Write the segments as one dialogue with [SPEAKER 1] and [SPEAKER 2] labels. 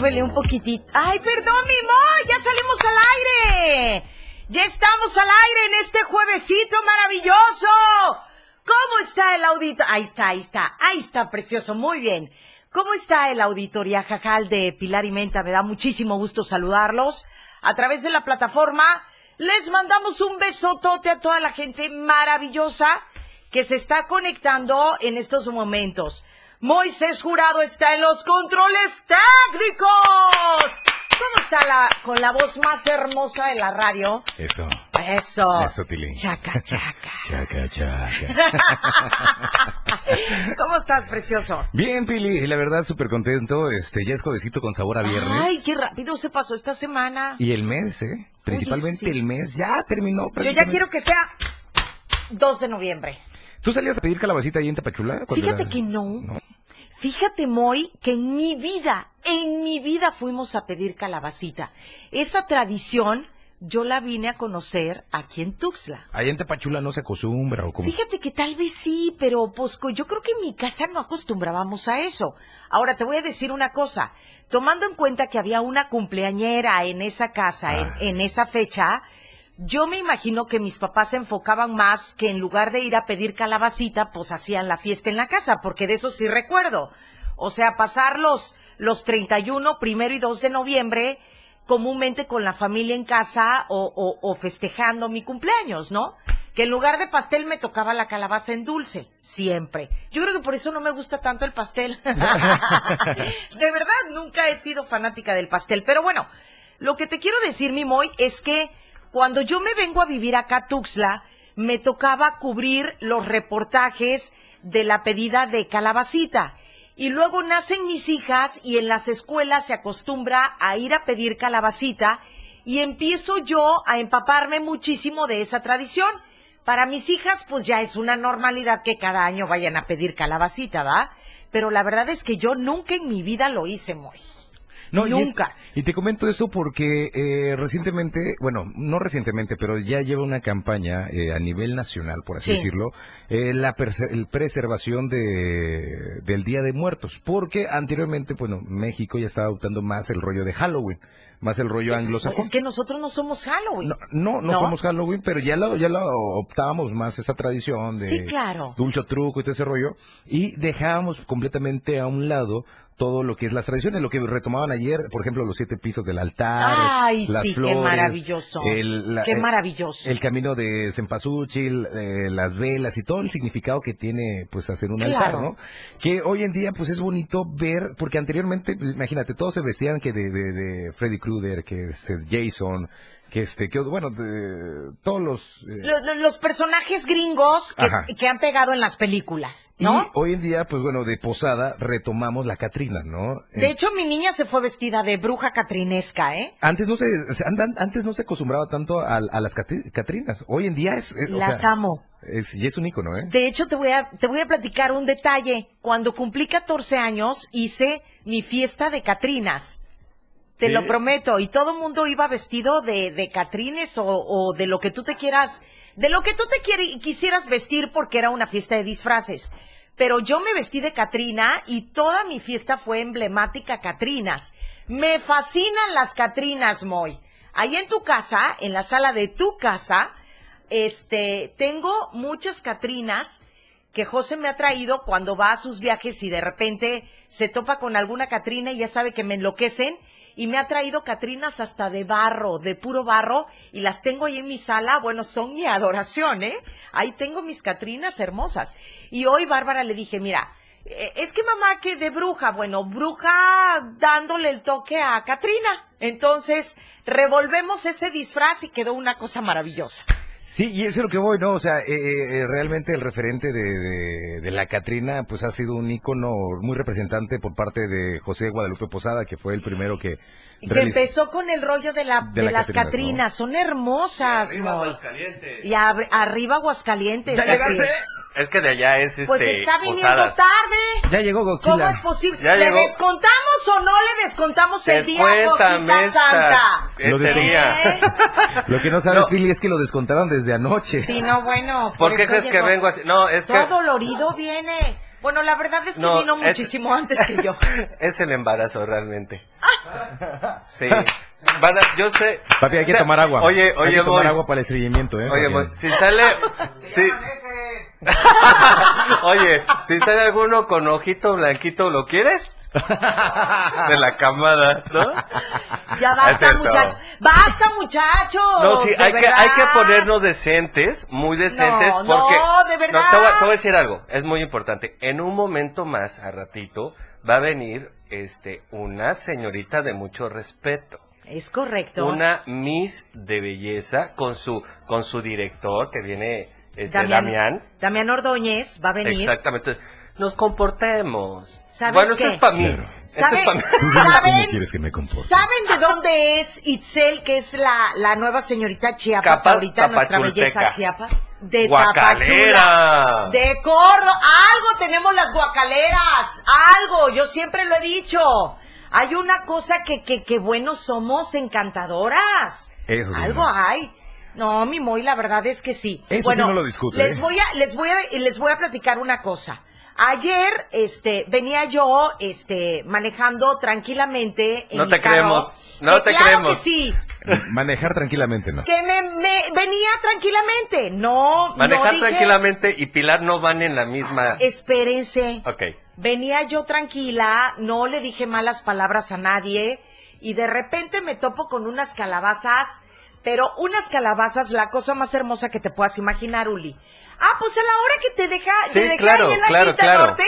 [SPEAKER 1] Súbele un poquitito. ¡Ay, perdón, mi amor! ¡Ya salimos al aire! ¡Ya estamos al aire en este juevesito maravilloso! ¿Cómo está el audito? Ahí está, ahí está. Ahí está, precioso. Muy bien. ¿Cómo está el auditoría Jajal de Pilar y Menta? Me da muchísimo gusto saludarlos. A través de la plataforma les mandamos un besotote a toda la gente maravillosa que se está conectando en estos momentos. Moisés Jurado está en los controles técnicos. ¿Cómo está la, con la voz más hermosa de la radio?
[SPEAKER 2] Eso.
[SPEAKER 1] Eso.
[SPEAKER 2] Eso, Tili.
[SPEAKER 1] Chaca, chaca.
[SPEAKER 2] Chaca, chaca.
[SPEAKER 1] ¿Cómo estás, precioso?
[SPEAKER 2] Bien, Pili, la verdad súper contento. Este, ya es juevesito con sabor a viernes.
[SPEAKER 1] Ay, qué rápido se pasó esta semana.
[SPEAKER 2] Y el mes, ¿eh? Principalmente
[SPEAKER 1] sí.
[SPEAKER 2] el mes ya terminó.
[SPEAKER 1] Yo ya quiero que sea 2 de noviembre.
[SPEAKER 2] ¿Tú salías a pedir calabacita ahí en Tapachula?
[SPEAKER 1] Fíjate
[SPEAKER 2] eras-
[SPEAKER 1] que no.
[SPEAKER 2] No.
[SPEAKER 1] Fíjate, Moy, que en mi vida, en mi vida fuimos a pedir calabacita. Esa tradición yo la vine a conocer aquí en Tuxtla.
[SPEAKER 2] Ahí en Tapachula no se acostumbra o como...
[SPEAKER 1] Fíjate que tal vez sí, pero pues yo creo que en mi casa no acostumbrábamos a eso. Ahora te voy a decir una cosa. Tomando en cuenta que había una cumpleañera en esa casa, en,
[SPEAKER 2] Ah.
[SPEAKER 1] en esa fecha, yo me imagino que mis papás se enfocaban más que en lugar de ir a pedir calabacita, pues hacían la fiesta en la casa, porque de eso sí recuerdo. O sea, pasar los, los 31, primero y 2 de noviembre, comúnmente con la familia en casa o, o- o festejando mi cumpleaños, ¿no? Que en lugar de pastel me tocaba la calabaza en dulce, siempre. Yo creo que por eso no me gusta tanto el pastel. de verdad, nunca he sido fanática del pastel. Pero bueno, lo que te quiero decir, mi Moy, es que cuando yo me vengo a vivir acá a Tuxtla, me tocaba cubrir los reportajes de la pedida de calabacita. Y luego nacen mis hijas y en las escuelas se acostumbra a ir a pedir calabacita y empiezo yo a empaparme muchísimo de esa tradición. Para mis hijas, pues ya es una normalidad que cada año vayan a pedir calabacita, ¿va? Pero la verdad es que yo nunca en mi vida lo hice muy.
[SPEAKER 2] No, y es-
[SPEAKER 1] Nunca.
[SPEAKER 2] Y, te comento esto porque eh, recientemente, bueno, no recientemente, pero ya lleva una campaña eh, a nivel nacional, por así
[SPEAKER 1] Sí.
[SPEAKER 2] decirlo, eh, la el preservación de, del Día de Muertos. Porque anteriormente, bueno, México ya estaba adoptando más el rollo de Halloween, más el rollo
[SPEAKER 1] Sí,
[SPEAKER 2] anglosajón.
[SPEAKER 1] Es que nosotros no somos Halloween.
[SPEAKER 2] No, no, no
[SPEAKER 1] ¿No?
[SPEAKER 2] somos Halloween, pero ya lo, ya lo optábamos más esa tradición de
[SPEAKER 1] Sí, claro.
[SPEAKER 2] dulce truco y todo ese rollo, y dejábamos completamente a un lado todo lo que es las tradiciones, lo que retomaban ayer, por ejemplo, los siete pisos del altar,
[SPEAKER 1] Ay,
[SPEAKER 2] las
[SPEAKER 1] sí, qué
[SPEAKER 2] flores,
[SPEAKER 1] maravilloso.
[SPEAKER 2] el- la-
[SPEAKER 1] Qué maravilloso.
[SPEAKER 2] el camino de Cempasúchil, eh, las velas y todo el significado que tiene pues hacer un
[SPEAKER 1] Claro.
[SPEAKER 2] altar, ¿no? Que hoy en día pues es bonito ver, porque anteriormente, imagínate, todos se vestían que de, de, de Freddy Krueger, que este, Jason, que este, que bueno, de, todos los... eh,
[SPEAKER 1] Lo- lo- Los, personajes gringos que, han pegado en las películas,
[SPEAKER 2] Y
[SPEAKER 1] ¿no?
[SPEAKER 2] hoy en día, pues bueno, de posada retomamos la Catrina, ¿no?
[SPEAKER 1] De
[SPEAKER 2] Eh,
[SPEAKER 1] hecho, mi niña se fue vestida de bruja catrinesca, ¿eh?
[SPEAKER 2] antes no se, antes no se acostumbraba tanto a, a las catri- Catrinas. Hoy en día es, es- o
[SPEAKER 1] Las
[SPEAKER 2] sea,
[SPEAKER 1] amo.
[SPEAKER 2] es, y es un icono, ¿eh?
[SPEAKER 1] De hecho, te voy, a, te voy a platicar un detalle. Cuando cumplí 14 años, hice mi fiesta de Catrinas. Te
[SPEAKER 2] Sí.
[SPEAKER 1] lo prometo. Y todo el mundo iba vestido de, de Catrines o, o de lo que tú te quieras, de lo que tú te quieri- quisieras vestir porque era una fiesta de disfraces. Pero yo me vestí de Catrina y toda mi fiesta fue emblemática Catrinas. Me fascinan las Catrinas, Moy. Ahí en tu casa, en la sala de tu casa, este, tengo muchas Catrinas que José me ha traído cuando va a sus viajes y de repente se topa con alguna Catrina y ya sabe que me enloquecen y me ha traído Catrinas hasta de barro, de puro barro y las tengo ahí en mi sala, bueno, son mi adoración, ¿eh? Ahí tengo mis Catrinas hermosas. Y hoy Bárbara le dije, mira, eh, es que mamá que de bruja, bueno, bruja dándole el toque a Catrina. Entonces, revolvemos ese disfraz y quedó una cosa maravillosa.
[SPEAKER 2] Sí, y eso es lo que voy, ¿no? O sea, eh, eh, realmente el referente de, de, de la Catrina, pues ha sido un ícono muy representante por parte de José Guadalupe Posada, que fue el primero que...
[SPEAKER 1] Que empezó con el rollo de, la,
[SPEAKER 2] De
[SPEAKER 1] de,
[SPEAKER 2] la
[SPEAKER 1] las
[SPEAKER 2] Catrinas,
[SPEAKER 1] son hermosas,
[SPEAKER 3] Arriba,
[SPEAKER 1] Moy.
[SPEAKER 3] Aguascalientes.
[SPEAKER 1] Y ab- arriba Aguascalientes.
[SPEAKER 2] ¿Ya llegaste?
[SPEAKER 3] Es que de allá es este.
[SPEAKER 1] Pues está viniendo
[SPEAKER 3] Posadas.
[SPEAKER 1] tarde.
[SPEAKER 2] Ya llegó
[SPEAKER 1] ¿Cómo
[SPEAKER 2] Godzilla.
[SPEAKER 1] es posible?
[SPEAKER 3] Ya
[SPEAKER 1] ¿Le
[SPEAKER 3] llegó.
[SPEAKER 1] descontamos o no le descontamos el día,
[SPEAKER 3] esta-
[SPEAKER 1] Santa?
[SPEAKER 3] Este
[SPEAKER 2] Lo
[SPEAKER 3] día.
[SPEAKER 1] ¿Eh?
[SPEAKER 2] Lo que no sabe
[SPEAKER 3] No.
[SPEAKER 2] Pili es que lo descontaron desde anoche.
[SPEAKER 1] Sí, no, bueno.
[SPEAKER 3] ¿Por qué
[SPEAKER 1] eso
[SPEAKER 3] crees que vengo así? No, es que.
[SPEAKER 1] Todo dolorido viene. Bueno, la verdad es que
[SPEAKER 3] No,
[SPEAKER 1] vino
[SPEAKER 3] es-
[SPEAKER 1] muchísimo antes que yo.
[SPEAKER 3] es el embarazo realmente. Sí. Van a- yo sé.
[SPEAKER 2] Papi, hay que
[SPEAKER 3] o sea,
[SPEAKER 2] tomar agua.
[SPEAKER 3] Oye,
[SPEAKER 2] hay
[SPEAKER 3] oye,
[SPEAKER 2] que tomar agua para el estreñimiento, ¿eh?
[SPEAKER 3] Oye, voy. Si sale. Si, oye, si sale alguno con ojito blanquito, ¿lo quieres? De la camada, ¿no?
[SPEAKER 1] Ya basta, muchachos. Basta, muchachos.
[SPEAKER 3] No, sí, hay que, hay que ponernos decentes, muy decentes,
[SPEAKER 1] No, no,
[SPEAKER 3] porque...
[SPEAKER 1] de verdad.
[SPEAKER 3] te, voy, a- te voy a decir algo, es muy importante. En un momento más, a ratito, va a venir este una señorita de mucho respeto.
[SPEAKER 1] Es correcto.
[SPEAKER 3] Una Miss de belleza con su con su director que viene este
[SPEAKER 1] Damián,
[SPEAKER 3] Damián.
[SPEAKER 1] Damián Ordóñez va a venir.
[SPEAKER 3] Exactamente. Nos comportemos.
[SPEAKER 1] ¿Sabes
[SPEAKER 3] bueno,
[SPEAKER 1] qué?
[SPEAKER 3] esto es para mí.
[SPEAKER 2] Claro.
[SPEAKER 3] Esto es
[SPEAKER 1] ¿Sabe-
[SPEAKER 3] pa' mí.
[SPEAKER 2] ¿Cómo
[SPEAKER 1] ¿Saben?
[SPEAKER 2] quieres que me comporte?
[SPEAKER 1] ¿Saben de dónde es Itzel, que es la, la nueva señorita Chiapas
[SPEAKER 3] Capaz
[SPEAKER 1] ahorita, nuestra belleza Chiapas? De
[SPEAKER 3] Guacalera.
[SPEAKER 1] Tapachula. De Córdoba. Algo tenemos las guacaleras. Algo. Yo siempre lo he dicho. Hay una cosa que, que, que buenos somos encantadoras.
[SPEAKER 2] Eso sí,
[SPEAKER 1] Algo
[SPEAKER 2] no.
[SPEAKER 1] hay. No, mi Moy, la verdad es que sí.
[SPEAKER 2] Eso sí no lo discuto,
[SPEAKER 1] Les
[SPEAKER 2] ¿eh?
[SPEAKER 1] voy a, les voy a, les voy a platicar una cosa. Ayer, este, venía yo, este, manejando tranquilamente en
[SPEAKER 3] No
[SPEAKER 1] mi
[SPEAKER 3] te
[SPEAKER 1] carro.
[SPEAKER 3] creemos, no
[SPEAKER 1] Que
[SPEAKER 3] te
[SPEAKER 1] claro
[SPEAKER 3] creemos.
[SPEAKER 1] que sí,
[SPEAKER 2] Manejar tranquilamente, ¿no?
[SPEAKER 1] que me, me- venía tranquilamente. No,
[SPEAKER 3] Manejar
[SPEAKER 1] no dije,
[SPEAKER 3] tranquilamente y Pilar no van en la misma.
[SPEAKER 1] Espérense.
[SPEAKER 3] Ok.
[SPEAKER 1] Venía yo tranquila, no le dije malas palabras a nadie y de repente me topo con unas calabazas, pero unas calabazas, la cosa más hermosa que te puedas imaginar, Uli. Ah, pues a la hora que te deja,
[SPEAKER 3] Sí,
[SPEAKER 1] te dejé
[SPEAKER 3] claro,
[SPEAKER 1] ahí en la
[SPEAKER 3] claro,
[SPEAKER 1] Quinta
[SPEAKER 3] claro.
[SPEAKER 1] Norte,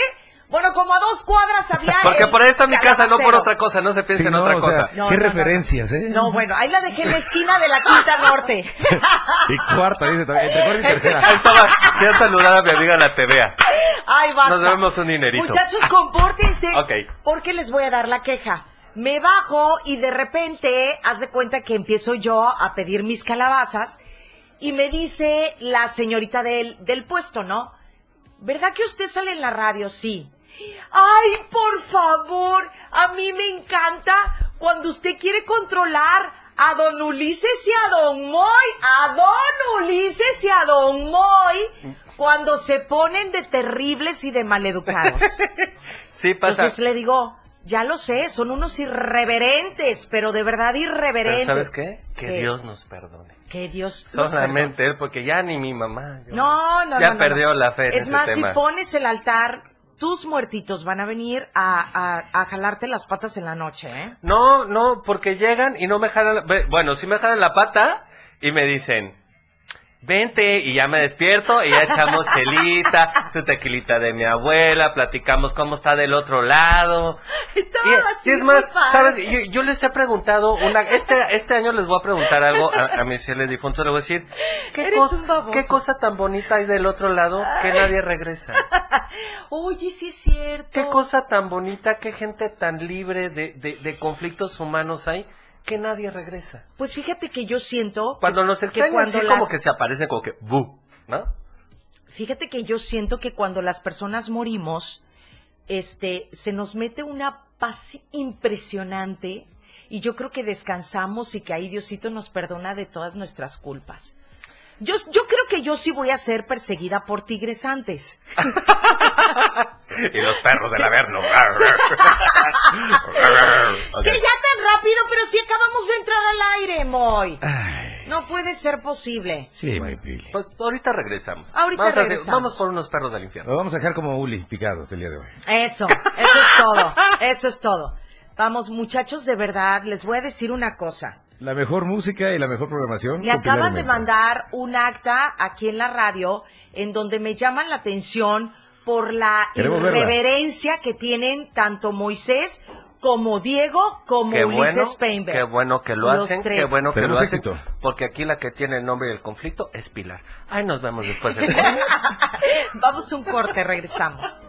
[SPEAKER 1] bueno, como a dos cuadras había
[SPEAKER 3] Porque por ahí está mi casa, no por otra cosa, no se piense
[SPEAKER 2] Sí,
[SPEAKER 3] en
[SPEAKER 2] no,
[SPEAKER 3] otra
[SPEAKER 2] o sea,
[SPEAKER 3] cosa.
[SPEAKER 1] No,
[SPEAKER 2] qué
[SPEAKER 1] no, no,
[SPEAKER 2] referencias, ¿eh?
[SPEAKER 1] No, bueno, ahí la dejé en la esquina de la Quinta Norte.
[SPEAKER 2] Y cuarta, dice también, entre cuarta y
[SPEAKER 3] Ahí
[SPEAKER 2] tercera.
[SPEAKER 3] estaba, voy a saludar a mi amiga la TVA.
[SPEAKER 1] Ay, basta.
[SPEAKER 3] Nos debemos un dinerito.
[SPEAKER 1] Muchachos, compórtense.
[SPEAKER 3] Ok.
[SPEAKER 1] Porque les voy a dar la queja. Me bajo y de repente, haz de cuenta que empiezo yo a pedir mis calabazas y me dice la señorita del, del puesto, ¿no? ¿Verdad que usted sale en la radio? Sí. Ay, por favor, a mí me encanta cuando usted quiere controlar a don Ulises y a don Moy, a don Ulises y a don Moy, cuando se ponen de terribles y de maleducados.
[SPEAKER 3] Sí, pasa.
[SPEAKER 1] Entonces le digo, ya lo sé, son unos irreverentes, pero de verdad
[SPEAKER 3] Pero
[SPEAKER 1] irreverentes.
[SPEAKER 3] ¿sabes qué? Que
[SPEAKER 1] ¿Qué?
[SPEAKER 3] Dios nos perdone.
[SPEAKER 1] Que Dios
[SPEAKER 3] Solamente él, porque ya ni mi mamá. yo-
[SPEAKER 1] No, no,
[SPEAKER 3] Ya
[SPEAKER 1] no,
[SPEAKER 3] perdió
[SPEAKER 1] no.
[SPEAKER 3] la fe en
[SPEAKER 1] Es más,
[SPEAKER 3] tema.
[SPEAKER 1] si pones el altar, tus muertitos van a venir a, a, a jalarte las patas en la noche, ¿eh?
[SPEAKER 3] No, no, porque llegan y no me jalan, bueno, sí me jalan la pata y me dicen, vente, y ya me despierto y ya echamos chelita, su tequilita de mi abuela, platicamos cómo está del otro lado.
[SPEAKER 1] Todo
[SPEAKER 3] Y,
[SPEAKER 1] así,
[SPEAKER 3] y es más,
[SPEAKER 1] padre.
[SPEAKER 3] ¿sabes? Yo, yo les he preguntado, una, este, este año les voy a preguntar algo a, a mis fieles difuntos, les voy a decir, ¿qué,
[SPEAKER 1] Eres
[SPEAKER 3] cosa-. ¿qué cosa tan bonita hay del otro lado que nadie regresa?
[SPEAKER 1] Oye, sí es cierto.
[SPEAKER 3] ¿Qué cosa tan bonita, qué gente tan libre de, de, de conflictos humanos hay que nadie regresa?
[SPEAKER 1] Pues fíjate que yo siento...
[SPEAKER 3] Cuando nos
[SPEAKER 1] que
[SPEAKER 3] extrañan,
[SPEAKER 1] cuando
[SPEAKER 3] sí, como que se aparecen como que, ¡bu! ¿No?
[SPEAKER 1] Fíjate que yo siento que cuando las personas morimos, este, se nos mete una paz impresionante y yo creo que descansamos y que ahí Diosito nos perdona de todas nuestras culpas. Yo, yo creo que yo sí voy a ser perseguida por tigres antes.
[SPEAKER 3] Y los perros del Averno.
[SPEAKER 1] Que ya tan rápido, pero si acabamos de entrar al aire, Moy.
[SPEAKER 2] Ay,
[SPEAKER 1] No puede ser posible.
[SPEAKER 2] sí, mi Pili.
[SPEAKER 3] Pues ahorita regresamos.
[SPEAKER 1] Ahorita
[SPEAKER 3] vamos, a hacer-
[SPEAKER 1] regresamos.
[SPEAKER 3] vamos por unos perros del infierno.
[SPEAKER 2] Lo vamos a dejar como Uli, picados el día de hoy.
[SPEAKER 1] Eso, eso es todo, eso es todo. Vamos, muchachos, de verdad, les voy a decir una cosa.
[SPEAKER 2] La mejor música y la mejor programación.
[SPEAKER 1] Me acaban de mandar un acta aquí en la radio en donde me llaman la atención por la
[SPEAKER 2] Queremos verla.
[SPEAKER 1] irreverencia que tienen tanto Moisés como Diego, como
[SPEAKER 3] Qué
[SPEAKER 1] Ulises
[SPEAKER 3] bueno,
[SPEAKER 1] Painberg.
[SPEAKER 3] qué bueno que lo
[SPEAKER 1] Los
[SPEAKER 3] hacen,
[SPEAKER 1] tres.
[SPEAKER 3] qué bueno que
[SPEAKER 2] Tenemos
[SPEAKER 3] lo hacen,
[SPEAKER 2] éxito.
[SPEAKER 3] porque aquí la que tiene el nombre y el conflicto es Pilar. Ay, nos vemos después de
[SPEAKER 1] Vamos a un corte, regresamos.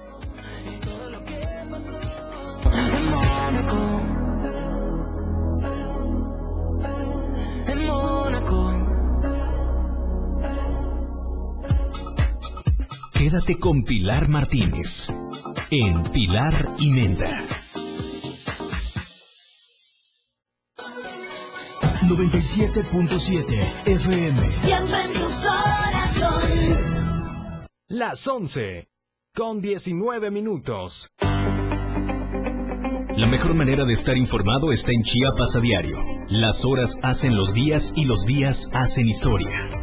[SPEAKER 4] Quédate con Pilar Martínez en Pilar y Menta. 97.7 FM.
[SPEAKER 5] Siempre en tu corazón.
[SPEAKER 6] Las 11 con 19 minutos.
[SPEAKER 4] La mejor manera de estar informado está en Chiapas a diario. Las horas hacen los días y los días hacen historia.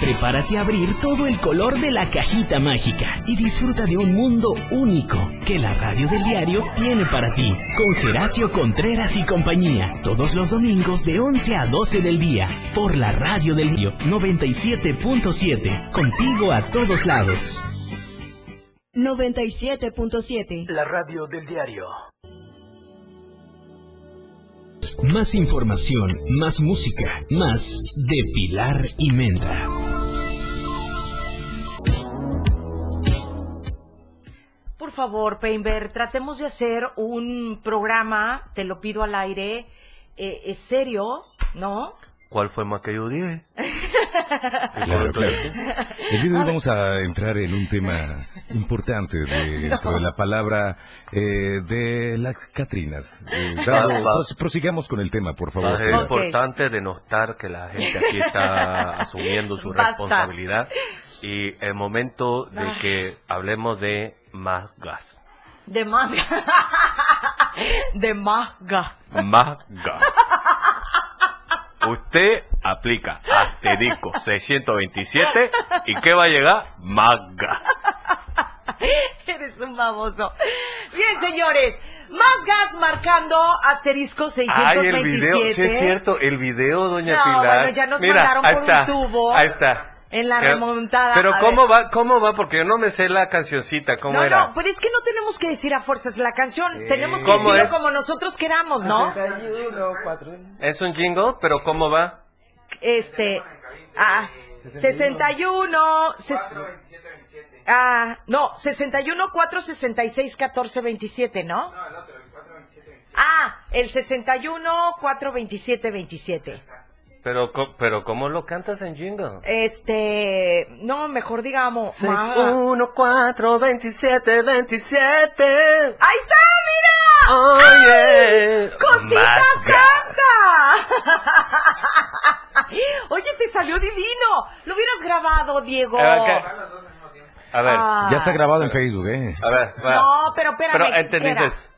[SPEAKER 4] Prepárate a abrir todo el color de la cajita mágica y disfruta de un mundo único que la radio del diario tiene para ti. Con Geracio Contreras y compañía, todos los domingos de 11 a 12 del día, por la radio del diario 97.7, contigo a todos lados.
[SPEAKER 5] 97.7.
[SPEAKER 4] La radio del diario. Más información, más música, más de Pilar y Menta.
[SPEAKER 1] Por favor, Painberg, tratemos de hacer un programa, te lo pido al aire, eh, es serio, ¿no?
[SPEAKER 3] ¿Cuál fue más que yo dije?
[SPEAKER 2] Claro, claro. El día de hoy vamos a entrar en un tema importante de- de la palabra eh, de las Catrinas. Eh, dado- pros- prosigamos con el tema, por favor.
[SPEAKER 3] Es importante denotar que la gente aquí está asumiendo su
[SPEAKER 1] Basta.
[SPEAKER 3] responsabilidad y el momento de
[SPEAKER 1] Ah.
[SPEAKER 3] que hablemos de más gas.
[SPEAKER 1] De más. de más ga.
[SPEAKER 3] Más gas. Usted aplica asterisco 627 y ¿qué va a llegar? Más gas.
[SPEAKER 1] Eres un baboso. Bien, señores, más gas marcando asterisco 627.
[SPEAKER 3] Ay, el video, sí es cierto, el video, doña
[SPEAKER 1] No,
[SPEAKER 3] Pilar.
[SPEAKER 1] bueno, ya nos
[SPEAKER 3] Mira,
[SPEAKER 1] mandaron
[SPEAKER 3] ahí
[SPEAKER 1] por un
[SPEAKER 3] está,
[SPEAKER 1] tubo.
[SPEAKER 3] Ahí está.
[SPEAKER 1] En la remontada.
[SPEAKER 3] Pero
[SPEAKER 1] A
[SPEAKER 3] ¿cómo
[SPEAKER 1] ver.
[SPEAKER 3] va? ¿Cómo va? Porque yo no me sé la cancioncita, ¿cómo
[SPEAKER 1] no,
[SPEAKER 3] era?
[SPEAKER 1] no, pero es que no tenemos que decir a fuerzas la canción. Tenemos que
[SPEAKER 3] ¿Cómo
[SPEAKER 1] decirlo
[SPEAKER 3] es?
[SPEAKER 1] como nosotros queramos, ¿no?
[SPEAKER 3] Es un jingle, pero ¿cómo va?
[SPEAKER 1] Este. Ah, 61. ses- Ah, no, 61 4 66 14 27, ¿no? Ah, el 61 4 27 27.
[SPEAKER 3] Pero, co- pero ¿cómo lo cantas en jingle?
[SPEAKER 1] Este, no, mejor digamos. ma-
[SPEAKER 3] 1, 4, 27, 27.
[SPEAKER 1] Ahí está, mira.
[SPEAKER 3] Oye.
[SPEAKER 1] ¡Cosita
[SPEAKER 3] Más gas.
[SPEAKER 1] santa! Oye, te salió divino. Lo hubieras grabado, Diego.
[SPEAKER 3] A ver, ¿qué? A ver,
[SPEAKER 1] Ah.
[SPEAKER 2] Ya está grabado en Facebook, ¿eh?
[SPEAKER 3] a ver. va.
[SPEAKER 1] No, pero espérame.
[SPEAKER 3] Pero
[SPEAKER 1] ¿qué
[SPEAKER 3] entendiste.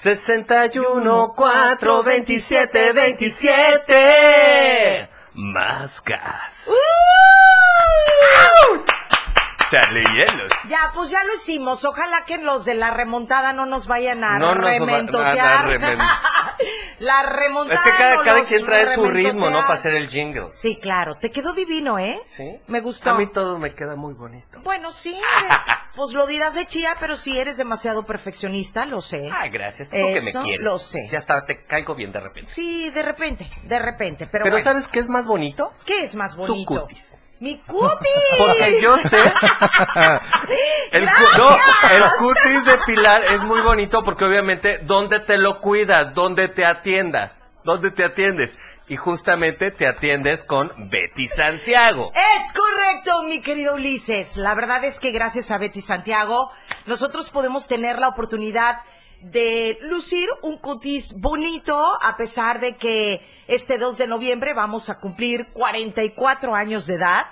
[SPEAKER 3] 61, 4, 27, 27. Más gas.
[SPEAKER 1] Uh.
[SPEAKER 3] Hielos.
[SPEAKER 1] Ya, pues ya lo hicimos. Ojalá que los de la remontada no nos vayan a
[SPEAKER 3] No nos va-
[SPEAKER 1] rementotear.
[SPEAKER 3] remen-
[SPEAKER 1] la remontada.
[SPEAKER 3] Es que cada,
[SPEAKER 1] no
[SPEAKER 3] cada quien trae su ritmo, ¿no? Para hacer el jingle.
[SPEAKER 1] Sí, claro. Te quedó divino, ¿eh?
[SPEAKER 3] ¿Sí?
[SPEAKER 1] Me gustó.
[SPEAKER 3] A mí todo me queda muy bonito.
[SPEAKER 1] Bueno, sí. pues lo dirás de chía, pero sí eres demasiado perfeccionista, lo sé.
[SPEAKER 3] Ay, gracias. Que
[SPEAKER 1] Eso
[SPEAKER 3] me quieres.
[SPEAKER 1] lo sé.
[SPEAKER 3] Ya está, te caigo bien de repente.
[SPEAKER 1] Sí, de repente, de repente. Pero,
[SPEAKER 3] Pero
[SPEAKER 1] bueno,
[SPEAKER 3] ¿sabes qué es más bonito?
[SPEAKER 1] ¿qué es más
[SPEAKER 3] Tu
[SPEAKER 1] bonito?
[SPEAKER 3] cutis.
[SPEAKER 1] Mi cutis.
[SPEAKER 3] Porque yo sé. el, cu- no, el cutis de Pilar es muy bonito porque obviamente donde te lo cuidas, donde te atiendas, donde te atiendes. Y justamente te atiendes con Betty Santiago.
[SPEAKER 1] Es correcto, mi querido Ulises. La verdad es que gracias a Betty Santiago, nosotros podemos tener la oportunidad de lucir un cutis bonito, a pesar de que este 2 de noviembre vamos a cumplir 44 años de edad.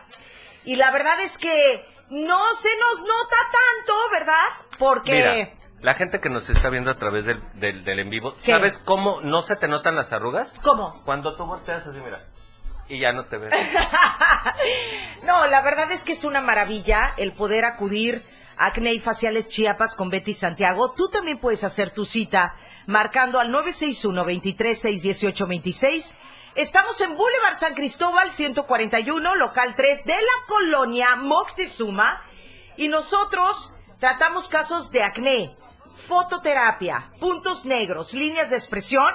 [SPEAKER 1] Y la verdad es que no se nos nota tanto, ¿verdad? Porque...
[SPEAKER 3] Mira, la gente que nos está viendo a través del, del, del en vivo,
[SPEAKER 1] ¿Qué?
[SPEAKER 3] ¿sabes cómo no se te notan las arrugas?
[SPEAKER 1] ¿Cómo?
[SPEAKER 3] Cuando tú volteas así, mira, y ya no te ves.
[SPEAKER 1] No, la verdad es que es una maravilla el poder acudir Acné y Faciales Chiapas con Betty Santiago. Tú también puedes hacer tu cita marcando al 961-236-1826. Estamos en Boulevard San Cristóbal 141, local 3 de la colonia Moctezuma. Y nosotros tratamos casos de acné, fototerapia, puntos negros, líneas de expresión.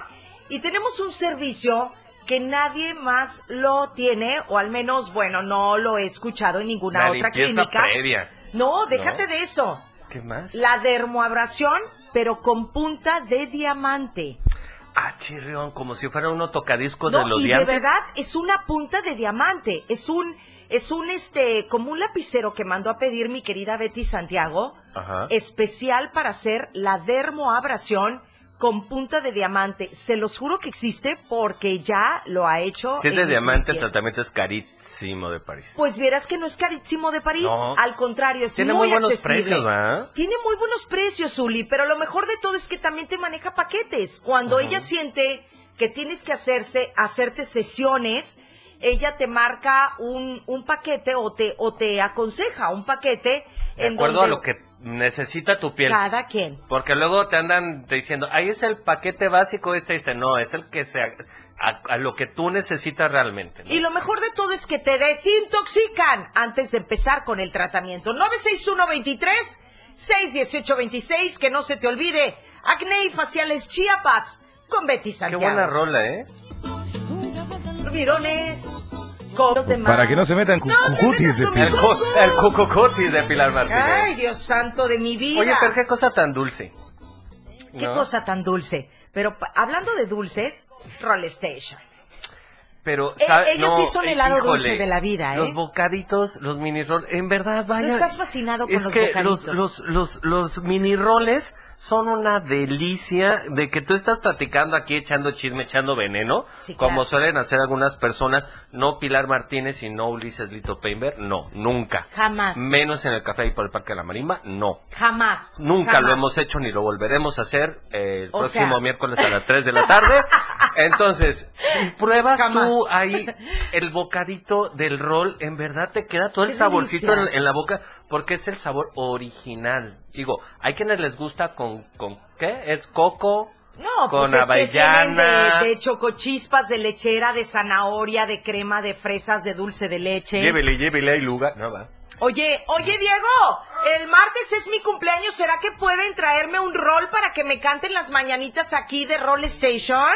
[SPEAKER 1] Y tenemos un servicio que nadie más lo tiene, o al menos, bueno, no lo he escuchado en ninguna
[SPEAKER 3] La
[SPEAKER 1] otra clínica.
[SPEAKER 3] previa.
[SPEAKER 1] No, déjate de eso.
[SPEAKER 3] ¿Qué más?
[SPEAKER 1] La dermoabrasión, pero con punta de diamante.
[SPEAKER 3] Ah, chirrión, como si fuera uno tocadiscos
[SPEAKER 1] No,
[SPEAKER 3] de los
[SPEAKER 1] y
[SPEAKER 3] diamantes.
[SPEAKER 1] de verdad es una punta de diamante. Es un, es un este, como un lapicero que mandó a pedir mi querida Betty Santiago,
[SPEAKER 3] Ajá.
[SPEAKER 1] especial para hacer la dermoabrasión con punta de diamante. Se los juro que existe porque ya lo ha hecho.
[SPEAKER 3] Si es de diamante, el tratamiento es carísimo de París.
[SPEAKER 1] Pues vieras que no es carísimo de París,
[SPEAKER 3] No.
[SPEAKER 1] al contrario, es
[SPEAKER 3] Tiene
[SPEAKER 1] muy,
[SPEAKER 3] muy buenos
[SPEAKER 1] accesible.
[SPEAKER 3] precios, ¿verdad?
[SPEAKER 1] Tiene muy buenos precios, Zuli, pero lo mejor de todo es que también te maneja paquetes. Cuando ella siente que tienes que hacerse, hacerte sesiones, ella te marca un, un paquete o te, o te aconseja un paquete
[SPEAKER 3] De
[SPEAKER 1] en
[SPEAKER 3] acuerdo
[SPEAKER 1] donde
[SPEAKER 3] a lo que necesita tu piel.
[SPEAKER 1] cada quien.
[SPEAKER 3] Porque luego te andan diciendo, ahí es el paquete básico este, este. No, es el que se... A, a lo que tú necesitas realmente. ¿no?
[SPEAKER 1] Y lo mejor de todo es que te desintoxican antes de empezar con el tratamiento. 961-23 618-26, que no se te olvide. Acné y faciales Chiapas con Betty
[SPEAKER 3] Qué
[SPEAKER 1] Santiago.
[SPEAKER 3] buena rola, ¿eh?
[SPEAKER 1] Mirones con los demás.
[SPEAKER 2] Para que no se metan cu-
[SPEAKER 1] No
[SPEAKER 2] cucutis de
[SPEAKER 1] con mi
[SPEAKER 3] El,
[SPEAKER 2] piel.
[SPEAKER 3] co
[SPEAKER 1] cucu.
[SPEAKER 3] el cococotis de Pilar Martínez.
[SPEAKER 1] Ay, Dios santo de mi vida.
[SPEAKER 3] Oye, pero qué cosa tan dulce.
[SPEAKER 1] Qué
[SPEAKER 3] ¿no?
[SPEAKER 1] cosa tan dulce. Pero hablando de dulces, Roll Station.
[SPEAKER 3] Pero,
[SPEAKER 1] Eh,
[SPEAKER 3] ¿sabe?
[SPEAKER 1] ellos
[SPEAKER 3] No,
[SPEAKER 1] sí son el
[SPEAKER 3] eh,
[SPEAKER 1] lado
[SPEAKER 3] híjole,
[SPEAKER 1] dulce de la vida, ¿eh?
[SPEAKER 3] Los bocaditos, los mini roll, en verdad, vaya.
[SPEAKER 1] estás fascinado con
[SPEAKER 3] es
[SPEAKER 1] los
[SPEAKER 3] que
[SPEAKER 1] bocaditos.
[SPEAKER 3] Los, los, los, los mini roles son una delicia de que tú estás platicando aquí echando chisme, echando veneno,
[SPEAKER 1] Sí,
[SPEAKER 3] como suelen hacer algunas personas, no Pilar Martínez y no Ulises Lito Painter, no, nunca.
[SPEAKER 1] Jamás.
[SPEAKER 3] Menos en el café y por el Parque de la Marimba, no.
[SPEAKER 1] Jamás.
[SPEAKER 3] Nunca
[SPEAKER 1] jamás.
[SPEAKER 3] lo hemos hecho ni lo volveremos a hacer el
[SPEAKER 1] O
[SPEAKER 3] próximo
[SPEAKER 1] sea.
[SPEAKER 3] miércoles a las 3 de la tarde. Entonces, pruebas
[SPEAKER 1] Jamás.
[SPEAKER 3] tú ahí el bocadito del rol, en verdad te queda todo el
[SPEAKER 1] Qué
[SPEAKER 3] saborcito en, la boca porque es el sabor original. Digo, hay quienes les gusta con, con ¿qué? Es coco.
[SPEAKER 1] No,
[SPEAKER 3] con
[SPEAKER 1] pues es que tienen
[SPEAKER 3] avellana.
[SPEAKER 1] de, de chocochispas, de lechera, de zanahoria, de crema, de fresas, de dulce de leche.
[SPEAKER 3] Llévele, llévele y lugar. No va.
[SPEAKER 1] Oye, oye Diego, el martes es mi cumpleaños, ¿será que pueden traerme un rol para que me canten las mañanitas aquí de Roll Station?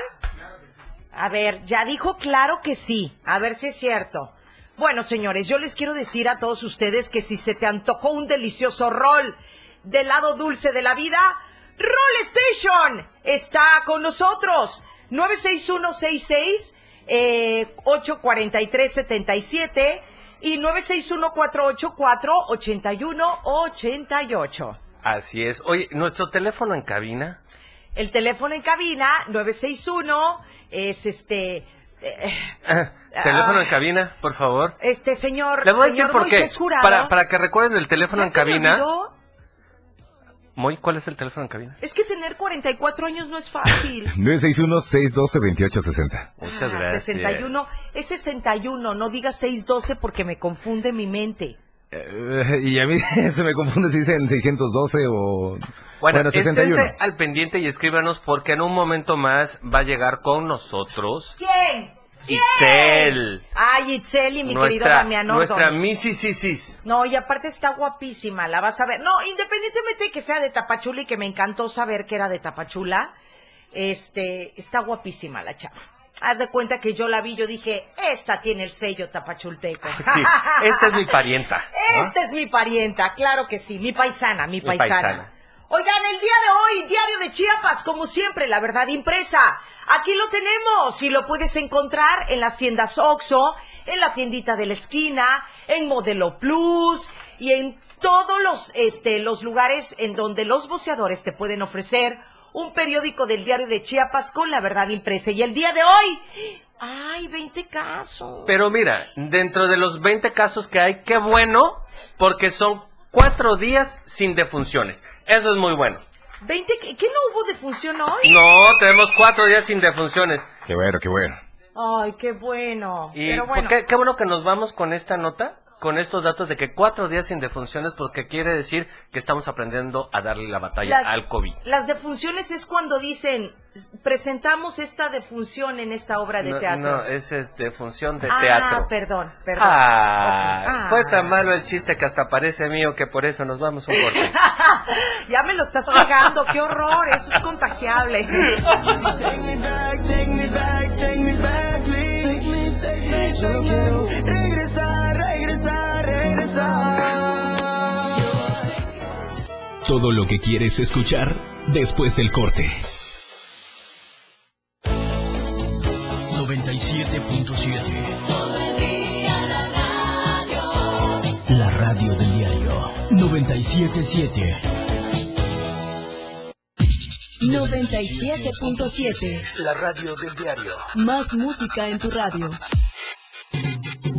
[SPEAKER 1] A ver, ya dijo claro que sí, a ver si es cierto. Bueno, señores, yo les quiero decir a todos ustedes que si se te antojó un delicioso rol del lado dulce de la vida, Roll Station está con nosotros. 96166 eh, 84377 y 961-484-8188.
[SPEAKER 3] Así es. Oye, nuestro teléfono en cabina.
[SPEAKER 1] El teléfono en cabina, 961, es este... eh,
[SPEAKER 3] teléfono
[SPEAKER 1] Ah.
[SPEAKER 3] en cabina, por favor.
[SPEAKER 1] este señor,
[SPEAKER 3] Le voy a decir
[SPEAKER 1] señor
[SPEAKER 3] por qué.
[SPEAKER 1] Jurado,
[SPEAKER 3] Para, para que recuerden el teléfono
[SPEAKER 1] ¿ya
[SPEAKER 3] en cabina. Moy, ¿cuál es el teléfono en cabina?
[SPEAKER 1] Es que tener 44 años no es fácil.
[SPEAKER 2] 961-612-2860.
[SPEAKER 3] Muchas
[SPEAKER 1] Ah,
[SPEAKER 3] gracias.
[SPEAKER 1] 61, es 61, no digas 612 porque me confunde mi mente.
[SPEAKER 2] Eh, y a mí se me confunde si dicen 612 o...
[SPEAKER 3] Bueno,
[SPEAKER 2] 61.
[SPEAKER 3] esténse al pendiente y escríbanos porque en un momento más va a llegar con nosotros
[SPEAKER 1] ¿Quién? ¿Quién?
[SPEAKER 3] Itzel.
[SPEAKER 1] Ay, Itzel y mi querido
[SPEAKER 3] nuestra,
[SPEAKER 1] Damián
[SPEAKER 3] nuestra. Missisisis.
[SPEAKER 1] No, y aparte está guapísima, la vas a ver. No, independientemente de que sea de Tapachula y que me encantó saber que era de Tapachula, este, está guapísima la chava. Haz de cuenta que yo la vi, yo dije, esta tiene el sello tapachulteco.
[SPEAKER 3] Sí, esta es mi parienta. ¿no?
[SPEAKER 1] Esta es mi parienta, claro que sí, mi paisana, mi paisana.
[SPEAKER 3] paisana.
[SPEAKER 1] Oigan, el día de hoy, Diario de Chiapas, como siempre, la verdad impresa. Aquí lo tenemos y lo puedes encontrar en las tiendas Oxxo, en la tiendita de la esquina, en Modelo Plus y en todos los, este, los lugares en donde los boceadores te pueden ofrecer un periódico del Diario de Chiapas con la verdad impresa. Y el día de hoy Ay, 20 casos.
[SPEAKER 3] Pero mira, dentro de los 20 casos que hay, qué bueno, porque son cuatro días sin defunciones. Eso es muy bueno.
[SPEAKER 1] 20, ¿qué qué no hubo defunción hoy?
[SPEAKER 3] No, tenemos cuatro días sin defunciones.
[SPEAKER 2] Qué bueno, qué bueno.
[SPEAKER 1] Ay, qué bueno.
[SPEAKER 3] Y
[SPEAKER 1] Pero
[SPEAKER 3] ¿por
[SPEAKER 1] bueno,
[SPEAKER 3] qué, qué bueno que nos vamos con esta nota, con estos datos de que cuatro días sin defunciones, porque quiere decir que estamos aprendiendo a darle la batalla
[SPEAKER 1] Las-
[SPEAKER 3] al COVID.
[SPEAKER 1] las defunciones es cuando dicen, "S- presentamos esta defunción en esta obra de
[SPEAKER 3] No,
[SPEAKER 1] teatro.
[SPEAKER 3] no, es este, función de
[SPEAKER 1] ah,
[SPEAKER 3] teatro.
[SPEAKER 1] perdón, perdón.
[SPEAKER 3] Ah.
[SPEAKER 1] Ah.
[SPEAKER 3] fue tan malo el chiste que hasta parece mío que por eso nos vamos un corte.
[SPEAKER 1] Ya me lo estás pegando, qué horror, eso es contagiable.
[SPEAKER 7] Take me back, take me back, take me back, please. Yo quiero regresar, regresar, regresar.
[SPEAKER 4] Todo lo que quieres escuchar después del corte.
[SPEAKER 8] 97.7 La radio del diario 977
[SPEAKER 5] 97.7.
[SPEAKER 8] La radio del diario
[SPEAKER 5] Más música en tu radio.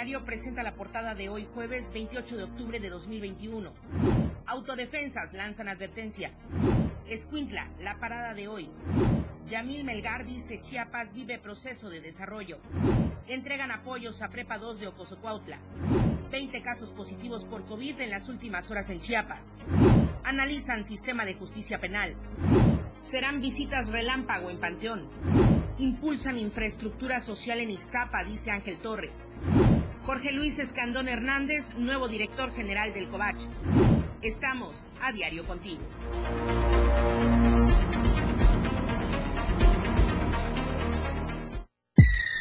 [SPEAKER 9] Diario presenta la portada de hoy jueves 28 de octubre de 2021. Autodefensas lanzan advertencia. Escuintla, la parada de hoy. Yamil Melgar dice Chiapas vive proceso de desarrollo. Entregan apoyos a Prepa 2 de Ocosocuautla. 20 casos positivos por COVID en las últimas horas en Chiapas. Analizan sistema de justicia penal. Serán visitas relámpago en Panteón. Impulsan infraestructura social en Iztapa, dice Ángel Torres. Jorge Luis Escandón Hernández, nuevo director general del COVACH. Estamos a diario contigo.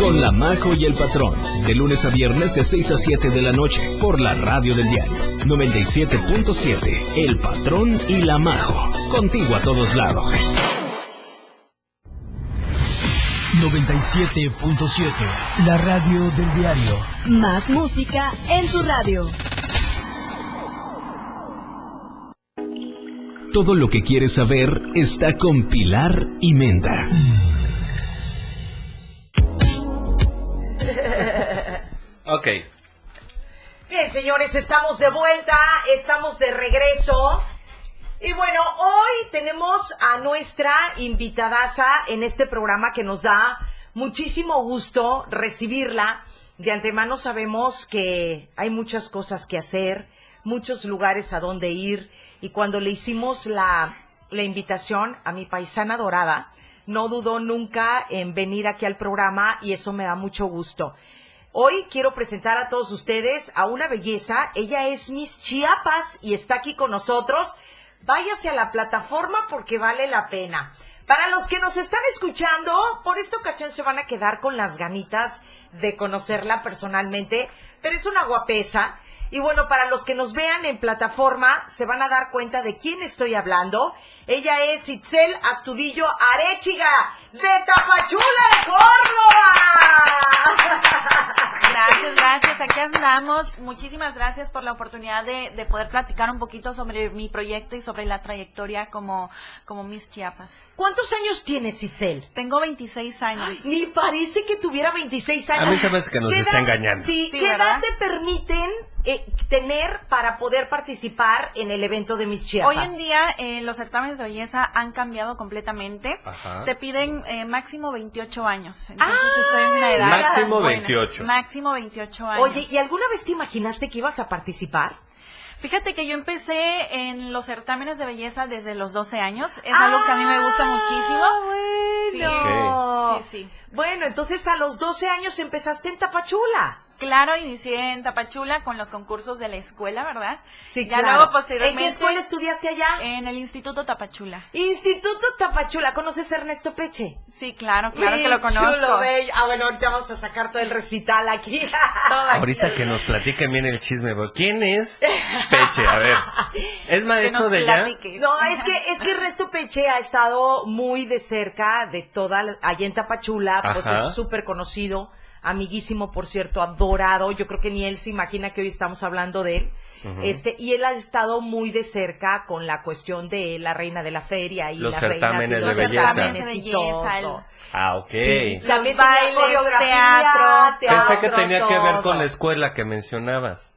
[SPEAKER 4] con La Majo y el Patrón, de lunes a viernes de 6 a 7 de la noche, por la radio del diario 97.7, El Patrón y La Majo, contigo a todos lados.
[SPEAKER 8] 97.7 La radio del diario.
[SPEAKER 5] Más música en tu radio.
[SPEAKER 4] Todo lo que quieres saber está con Pilar y Menda.
[SPEAKER 3] Ok.
[SPEAKER 1] Bien, señores, estamos de vuelta, estamos de regreso. Y bueno, hoy tenemos a nuestra invitadaza en este programa que nos da muchísimo gusto recibirla. De antemano sabemos que hay muchas cosas que hacer, muchos lugares a donde ir. Y cuando le hicimos la, la invitación a mi paisana dorada, no dudó nunca en venir aquí al programa y eso me da mucho gusto. Hoy quiero presentar a todos ustedes a una belleza. Ella es Miss Chiapas y está aquí con nosotros. Váyase a la plataforma porque vale la pena. Para los que nos están escuchando, por esta ocasión se van a quedar con las ganitas de conocerla personalmente, pero es una guapesa. Y bueno, para los que nos vean en plataforma, se van a dar cuenta de quién estoy hablando. Ella es Itzel Astudillo Arechiga, de Tapachula de Córdoba.
[SPEAKER 10] Gracias, gracias. Aquí andamos. Muchísimas gracias por la oportunidad de, de poder platicar un poquito sobre mi proyecto y sobre la trayectoria como, como Miss Chiapas.
[SPEAKER 1] ¿Cuántos años tienes, Itzel?
[SPEAKER 10] Tengo 26 años.
[SPEAKER 1] Ni parece que tuviera 26
[SPEAKER 3] A
[SPEAKER 1] años.
[SPEAKER 3] mí se me hace que nos
[SPEAKER 1] ¿Qué
[SPEAKER 3] está engañando.
[SPEAKER 1] Sí,
[SPEAKER 10] Sí,
[SPEAKER 1] ¿qué
[SPEAKER 10] ¿verdad?
[SPEAKER 1] edad te permiten eh, tener para poder participar en el evento de Miss Chiapas?
[SPEAKER 10] Hoy en día eh, los certámenes de belleza han cambiado completamente.
[SPEAKER 3] Ajá.
[SPEAKER 10] Te piden eh, máximo 28 años. Entonces
[SPEAKER 1] Ah,
[SPEAKER 10] estoy en una edad
[SPEAKER 3] Máximo
[SPEAKER 10] buena.
[SPEAKER 3] 28.
[SPEAKER 10] Máximo 28 años.
[SPEAKER 1] Oye, ¿y alguna vez te imaginaste que ibas a participar?
[SPEAKER 10] Fíjate que yo empecé en los certámenes de belleza desde los 12 años. Es algo que a mí me gusta muchísimo.
[SPEAKER 1] Bueno.
[SPEAKER 10] Sí, sí.
[SPEAKER 1] Bueno, entonces a los 12 años empezaste en Tapachula.
[SPEAKER 10] Claro, inicié en Tapachula con los concursos de la escuela, ¿verdad?
[SPEAKER 1] Sí,
[SPEAKER 10] ya
[SPEAKER 1] claro.
[SPEAKER 10] luego posteriormente
[SPEAKER 1] ¿En qué escuela estudiaste allá?
[SPEAKER 10] en el Instituto Tapachula.
[SPEAKER 1] Instituto Tapachula. ¿Conoces a Ernesto Peche?
[SPEAKER 10] Sí, claro, claro que lo conozco.
[SPEAKER 1] chulo, bello. Ah, bueno, ahorita vamos a sacar todo el recital aquí.
[SPEAKER 10] Todo aquí.
[SPEAKER 3] Ahorita que nos platiquen bien el chisme. ¿quién es Peche? A ver. ¿Es
[SPEAKER 10] Que
[SPEAKER 3] maestro
[SPEAKER 10] nos
[SPEAKER 3] de allá?
[SPEAKER 1] No, es que, es que Ernesto Peche ha estado muy de cerca de toda, la- allá en Tapachula, pues
[SPEAKER 3] Ajá.
[SPEAKER 1] es súper conocido, amiguísimo, por cierto, adorado, yo creo que ni él se imagina que hoy estamos hablando de él, este, y él ha estado muy de cerca con la cuestión de la reina de la feria y
[SPEAKER 3] Los
[SPEAKER 1] las reinas y
[SPEAKER 3] certámenes
[SPEAKER 1] los
[SPEAKER 3] de belleza.
[SPEAKER 1] certámenes y
[SPEAKER 10] Belleza, el-
[SPEAKER 1] todo.
[SPEAKER 3] Ah, ok.
[SPEAKER 1] Sí, también
[SPEAKER 10] bailes,
[SPEAKER 1] coreografía,
[SPEAKER 10] teatro.
[SPEAKER 1] teatro,
[SPEAKER 3] Pensé que tenía que ver
[SPEAKER 1] todo.
[SPEAKER 3] con la escuela que mencionabas.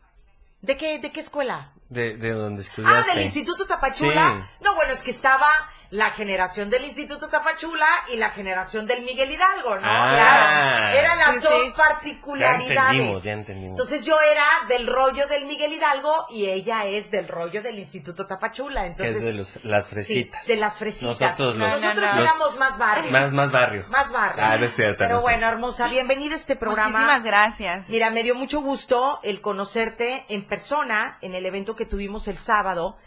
[SPEAKER 1] ¿De qué, de qué escuela?
[SPEAKER 3] De, de donde
[SPEAKER 1] Ah,
[SPEAKER 3] estudiaste.
[SPEAKER 1] del Instituto Tapachula.
[SPEAKER 3] Sí.
[SPEAKER 1] No, bueno, es que estaba la generación del Instituto Tapachula y la generación del Miguel Hidalgo, ¿no?
[SPEAKER 3] Ah.
[SPEAKER 1] Claro. Eran las
[SPEAKER 10] Sí,
[SPEAKER 1] dos
[SPEAKER 10] sí.
[SPEAKER 1] particularidades.
[SPEAKER 3] Ya entendimos, ya entendimos.
[SPEAKER 1] Entonces yo era del rollo del Miguel Hidalgo y ella es del rollo del Instituto Tapachula.
[SPEAKER 3] que
[SPEAKER 1] Entonces,
[SPEAKER 3] es de los- las
[SPEAKER 1] sí,
[SPEAKER 3] fresitas.
[SPEAKER 1] de las fresitas.
[SPEAKER 3] Nosotros los-
[SPEAKER 1] Nosotros
[SPEAKER 10] No, no, no.
[SPEAKER 1] éramos más barrio.
[SPEAKER 3] Más, más barrio.
[SPEAKER 1] Más barrio.
[SPEAKER 3] Ah, no es cierto.
[SPEAKER 1] Pero
[SPEAKER 3] no
[SPEAKER 1] bueno,
[SPEAKER 3] cierto.
[SPEAKER 1] hermosa, bienvenida a este programa.
[SPEAKER 10] Muchísimas gracias.
[SPEAKER 1] Mira, me dio mucho gusto el conocerte en persona en el evento que tuvimos el sábado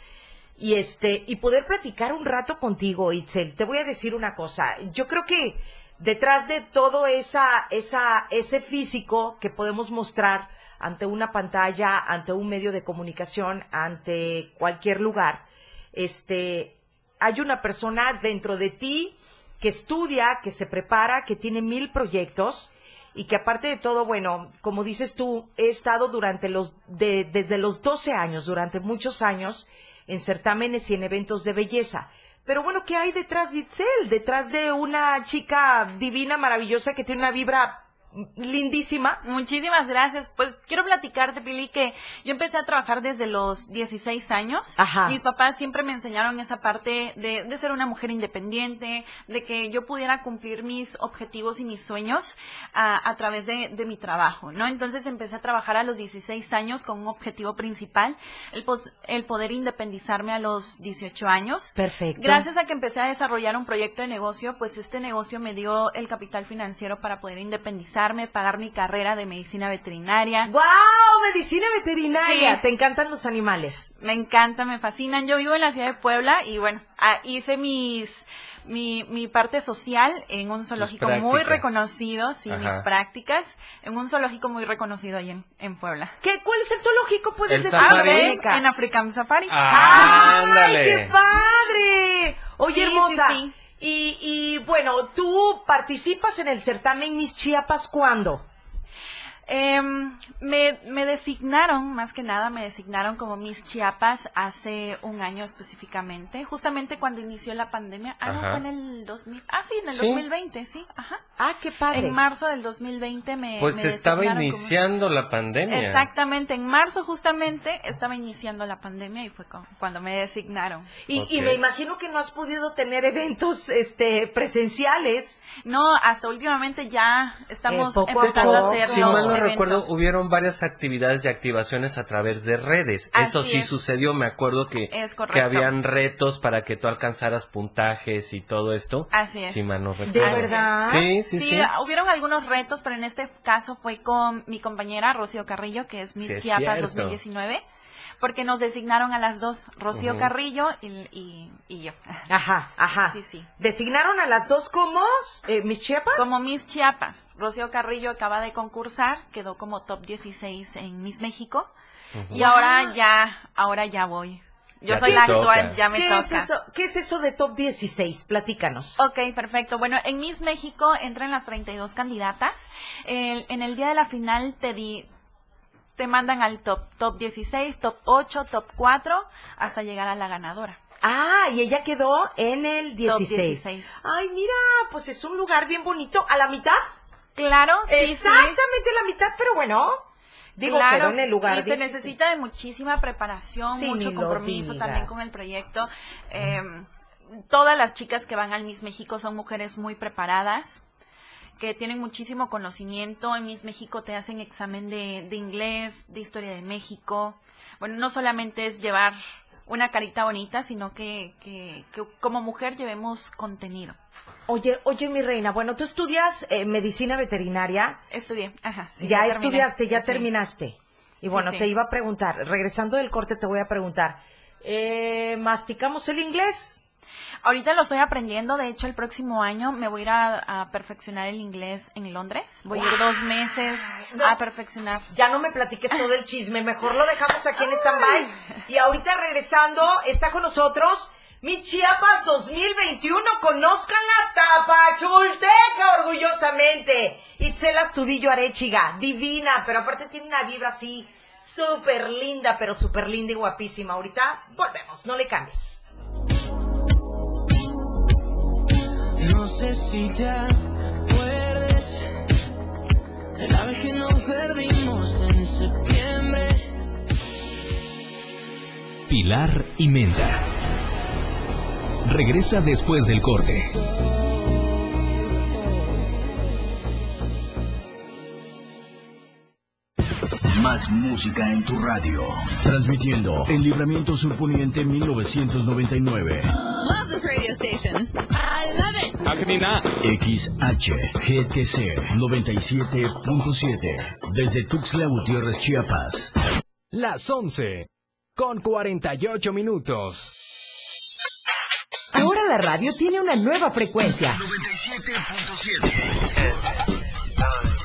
[SPEAKER 1] y este y poder platicar un rato contigo, Itzel. Te voy a decir una cosa. Yo creo que detrás de todo esa esa ese físico que podemos mostrar ante una pantalla, ante un medio de comunicación, ante cualquier lugar, este hay una persona dentro de ti que estudia, que se prepara, que tiene mil proyectos y que aparte de todo, bueno, como dices tú, he estado durante los, de- desde los 12 años, durante muchos años, en certámenes y en eventos de belleza. Pero bueno, ¿qué hay detrás de Itzel? Detrás de una chica divina, maravillosa, que tiene una vibra lindísima.
[SPEAKER 10] Muchísimas gracias. Pues quiero platicarte, Pili, que yo empecé a trabajar desde los 16 años.
[SPEAKER 1] Ajá.
[SPEAKER 10] Mis papás siempre me enseñaron esa parte de, de ser una mujer independiente, de que yo pudiera cumplir mis objetivos y mis sueños a, a través de, de mi trabajo, ¿no? Entonces empecé a trabajar a los 16 años con un objetivo principal, el, pos- el poder independizarme a los 18 años.
[SPEAKER 1] Perfecto.
[SPEAKER 10] Gracias a que empecé a desarrollar un proyecto de negocio, pues este negocio me dio el capital financiero para poder pagar mi carrera de medicina veterinaria.
[SPEAKER 1] ¡Wow! Medicina veterinaria.
[SPEAKER 10] Sí.
[SPEAKER 1] Te encantan los animales.
[SPEAKER 10] Me encanta, me fascinan. Yo vivo en la ciudad de Puebla y bueno, ah, hice mis mi, mi parte social en un zoológico muy reconocido, sí,
[SPEAKER 3] Ajá.
[SPEAKER 10] mis prácticas, en un zoológico muy reconocido ahí en, en Puebla.
[SPEAKER 1] ¿Qué, ¿Cuál es el zoológico? ¿Puedes
[SPEAKER 3] El
[SPEAKER 1] decir?
[SPEAKER 3] safari.
[SPEAKER 1] Verónica?
[SPEAKER 10] En African Safari.
[SPEAKER 3] Ah,
[SPEAKER 1] ¡Ay,
[SPEAKER 3] ándale.
[SPEAKER 1] qué padre! Oye,
[SPEAKER 10] Sí,
[SPEAKER 1] hermosa.
[SPEAKER 10] sí, sí.
[SPEAKER 1] Y, y bueno, tú participas en el certamen Mis Chiapas ¿cuándo?
[SPEAKER 10] Em, me, me designaron, más que nada, me designaron como Miss Chiapas hace un año específicamente, justamente cuando inició la pandemia. Ah, no,
[SPEAKER 3] Ajá.
[SPEAKER 10] fue en el 2000. Ah, sí, en el
[SPEAKER 3] Sí.
[SPEAKER 10] 2020, sí, ajá.
[SPEAKER 1] Ah, qué padre.
[SPEAKER 10] En marzo del 2020 me.
[SPEAKER 3] Pues
[SPEAKER 10] me
[SPEAKER 3] estaba
[SPEAKER 10] como-
[SPEAKER 3] iniciando la pandemia.
[SPEAKER 10] Exactamente, en marzo justamente estaba iniciando la pandemia y fue cu- cuando me designaron.
[SPEAKER 1] Y, y me imagino que no has podido tener eventos este presenciales.
[SPEAKER 10] No, hasta últimamente ya estamos
[SPEAKER 1] Eh, a
[SPEAKER 10] empezando a, hacer los
[SPEAKER 3] mal recuerdo, hubieron varias actividades y activaciones a través de redes. Eso sí
[SPEAKER 10] es.
[SPEAKER 3] sucedió. Me acuerdo que, que habían retos para que tú alcanzaras puntajes y todo esto.
[SPEAKER 10] Así es.
[SPEAKER 3] Si mal no recuerdo.
[SPEAKER 1] ¿De verdad?
[SPEAKER 3] Sí, sí, sí.
[SPEAKER 10] Sí, hubieron algunos retos, pero en este caso fue con mi compañera Rocío Carrillo, que es Miss
[SPEAKER 3] Sí,
[SPEAKER 10] Chiapas
[SPEAKER 3] cierto.
[SPEAKER 10] 2019, porque nos designaron a las dos, Rocío. Carrillo y, y, y yo.
[SPEAKER 1] Ajá, ajá.
[SPEAKER 10] Sí, sí.
[SPEAKER 1] Designaron a las dos como eh, Mis Chiapas.
[SPEAKER 10] Como Miss Chiapas, Rocío Carrillo acaba de concursar, quedó como top 16 en Miss México, y ahora ya, ahora ya voy. Yo
[SPEAKER 3] Ya
[SPEAKER 10] soy la actual, ya me
[SPEAKER 1] ¿Qué
[SPEAKER 10] toca.
[SPEAKER 1] es, eso, ¿Qué es eso de top 16? Platícanos.
[SPEAKER 10] Ok, perfecto. Bueno, en Miss México entran las 32 candidatas. El- en el día de la final te di, te mandan al top, top 16, top 8, top 4, hasta llegar a la ganadora.
[SPEAKER 1] Ah, y ella quedó en el 16.
[SPEAKER 10] 16.
[SPEAKER 1] Ay, mira, pues es un lugar bien bonito. ¿A la mitad?
[SPEAKER 10] Claro, sí, sí.
[SPEAKER 1] Exactamente a la mitad, pero bueno. Digo,
[SPEAKER 10] Claro,
[SPEAKER 1] quedó en el lugar
[SPEAKER 10] y se
[SPEAKER 1] 16.
[SPEAKER 10] necesita de muchísima preparación,
[SPEAKER 1] Sí,
[SPEAKER 10] mucho compromiso también con el proyecto. Eh, todas las chicas que van al Miss México son mujeres muy preparadas, que tienen muchísimo conocimiento. En Miss México te hacen examen de, de inglés, de historia de México. Bueno, no solamente es llevar una carita bonita, sino que, que, que como mujer llevemos contenido.
[SPEAKER 1] Oye, oye, mi reina, bueno, tú estudias eh, medicina veterinaria.
[SPEAKER 10] Estudié, ajá. sí,
[SPEAKER 1] ya estudiaste, ya
[SPEAKER 10] Sí.
[SPEAKER 1] terminaste. Y bueno,
[SPEAKER 10] sí.
[SPEAKER 1] te iba a preguntar, regresando del corte te voy a preguntar, eh, ¿masticamos el inglés?
[SPEAKER 10] Ahorita lo estoy aprendiendo, de hecho el próximo año me voy a ir a, a perfeccionar el inglés en Londres. Voy a ir dos meses a perfeccionar.
[SPEAKER 1] Ya no me platiques todo el chisme, mejor lo dejamos aquí en stand-by. Y ahorita regresando, está con nosotros Mis Chiapas 2021. Conozcan la Tapachulteca orgullosamente. Itzel Astudillo Arechiga, divina, pero aparte tiene una vibra así súper linda, pero súper linda y guapísima. Ahorita volvemos, no le cambies.
[SPEAKER 7] No sé si te acuerdes de la vez que nos perdimos en septiembre.
[SPEAKER 4] Pilar y Menda. Regresa después del corte.
[SPEAKER 8] Más música en tu radio. Transmitiendo en Libramiento Surponiente 1999.
[SPEAKER 11] Love this radio station. I love it.
[SPEAKER 8] XHGTC 97.7. Desde Tuxtla Gutiérrez, Chiapas.
[SPEAKER 6] Las 11 con 48 minutos.
[SPEAKER 12] Ahora la radio tiene una nueva frecuencia.
[SPEAKER 8] 97.7.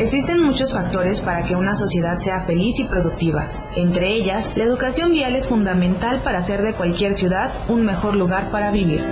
[SPEAKER 13] Existen muchos factores para que una sociedad sea feliz y productiva. Entre ellas, la educación vial es fundamental para hacer de cualquier ciudad un mejor lugar para vivir.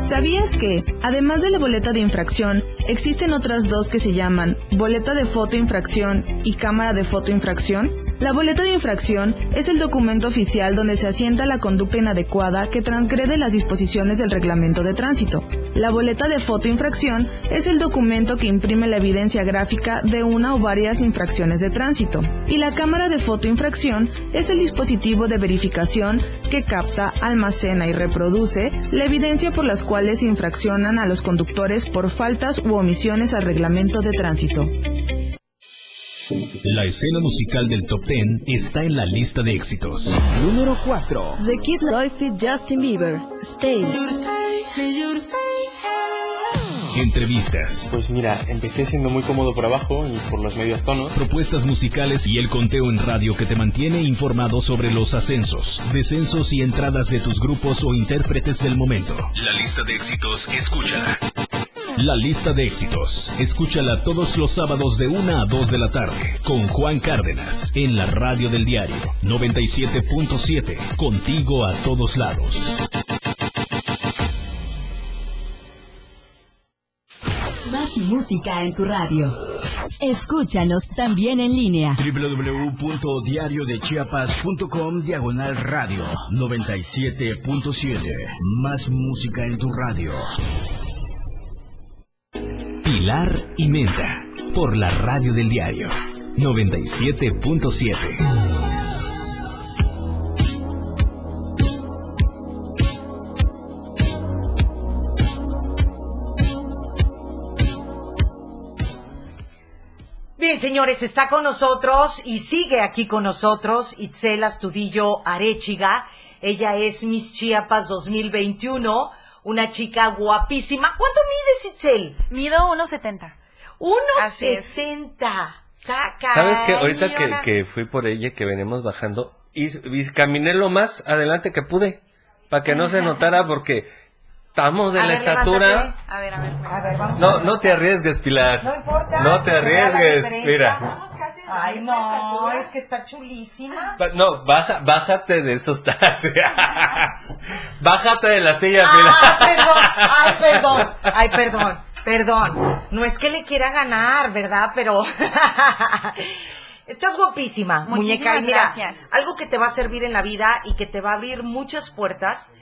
[SPEAKER 13] ¿Sabías que, además de la boleta de infracción, existen otras dos que se llaman boleta de fotoinfracción y cámara de fotoinfracción? La boleta de infracción es el documento oficial donde se asienta la conducta inadecuada que transgrede las disposiciones del reglamento de tránsito. La boleta de fotoinfracción es el documento que imprime la evidencia gráfica una o varias infracciones de tránsito. Y la cámara de fotoinfracción es el dispositivo de verificación que capta, almacena y reproduce la evidencia por las cuales infraccionan a los conductores por faltas u omisiones al reglamento de tránsito.
[SPEAKER 4] La escena musical del top 10 está en la lista de éxitos.
[SPEAKER 6] Número 4.
[SPEAKER 5] The Kid Fit Justin Bieber. Stay.
[SPEAKER 4] Entrevistas,
[SPEAKER 14] Pues mira, empecé siendo muy cómodo por abajo y por los medios tonos.
[SPEAKER 4] propuestas musicales y el conteo en radio que te mantiene informado sobre los ascensos, descensos y entradas de tus grupos o intérpretes del momento. La lista de éxitos, escúchala. La lista de éxitos, escúchala todos los sábados de 1 a 2 de la tarde con Juan Cárdenas en la radio del diario 97.7, contigo a todos lados.
[SPEAKER 5] Más música en tu radio. Escúchanos también en línea.
[SPEAKER 8] www.diariodechiapas.com diagonal radio 97.7. Más música en tu radio.
[SPEAKER 4] Pilar y Menda por la radio del diario 97.7.
[SPEAKER 1] señores, está con nosotros y sigue aquí con nosotros Itzel Astudillo Arechiga. Ella es Miss Chiapas 2021. una chica guapísima. ¿Cuánto mides, Itzel?
[SPEAKER 10] Mido 1.70. Así es.
[SPEAKER 1] 1.70. Caca,
[SPEAKER 3] ¿Sabes que ahorita que, que fui por ella, que venimos bajando, y, y caminé lo más adelante que pude, para que no se notara, porque estamos de
[SPEAKER 1] A
[SPEAKER 3] la
[SPEAKER 1] ver,
[SPEAKER 3] estatura.
[SPEAKER 1] levántate.
[SPEAKER 10] A ver, a ver.
[SPEAKER 1] A ver, vamos
[SPEAKER 3] No,
[SPEAKER 1] a ver.
[SPEAKER 3] no te arriesgues, Pilar.
[SPEAKER 1] No importa.
[SPEAKER 3] No te arriesgues. Mira.
[SPEAKER 1] Ay, no, es que está chulísima.
[SPEAKER 3] No, baja, bájate de esos tazos. bájate de la silla,
[SPEAKER 1] Ah,
[SPEAKER 3] Pilar.
[SPEAKER 1] perdón, ay, perdón, ay, perdón, perdón. No es que le quiera ganar, ¿verdad? Pero estás guapísima, muñeca.
[SPEAKER 10] Muchísimas
[SPEAKER 1] Y mira,
[SPEAKER 10] gracias.
[SPEAKER 1] algo que te va a servir en la vida y que te va a abrir muchas puertas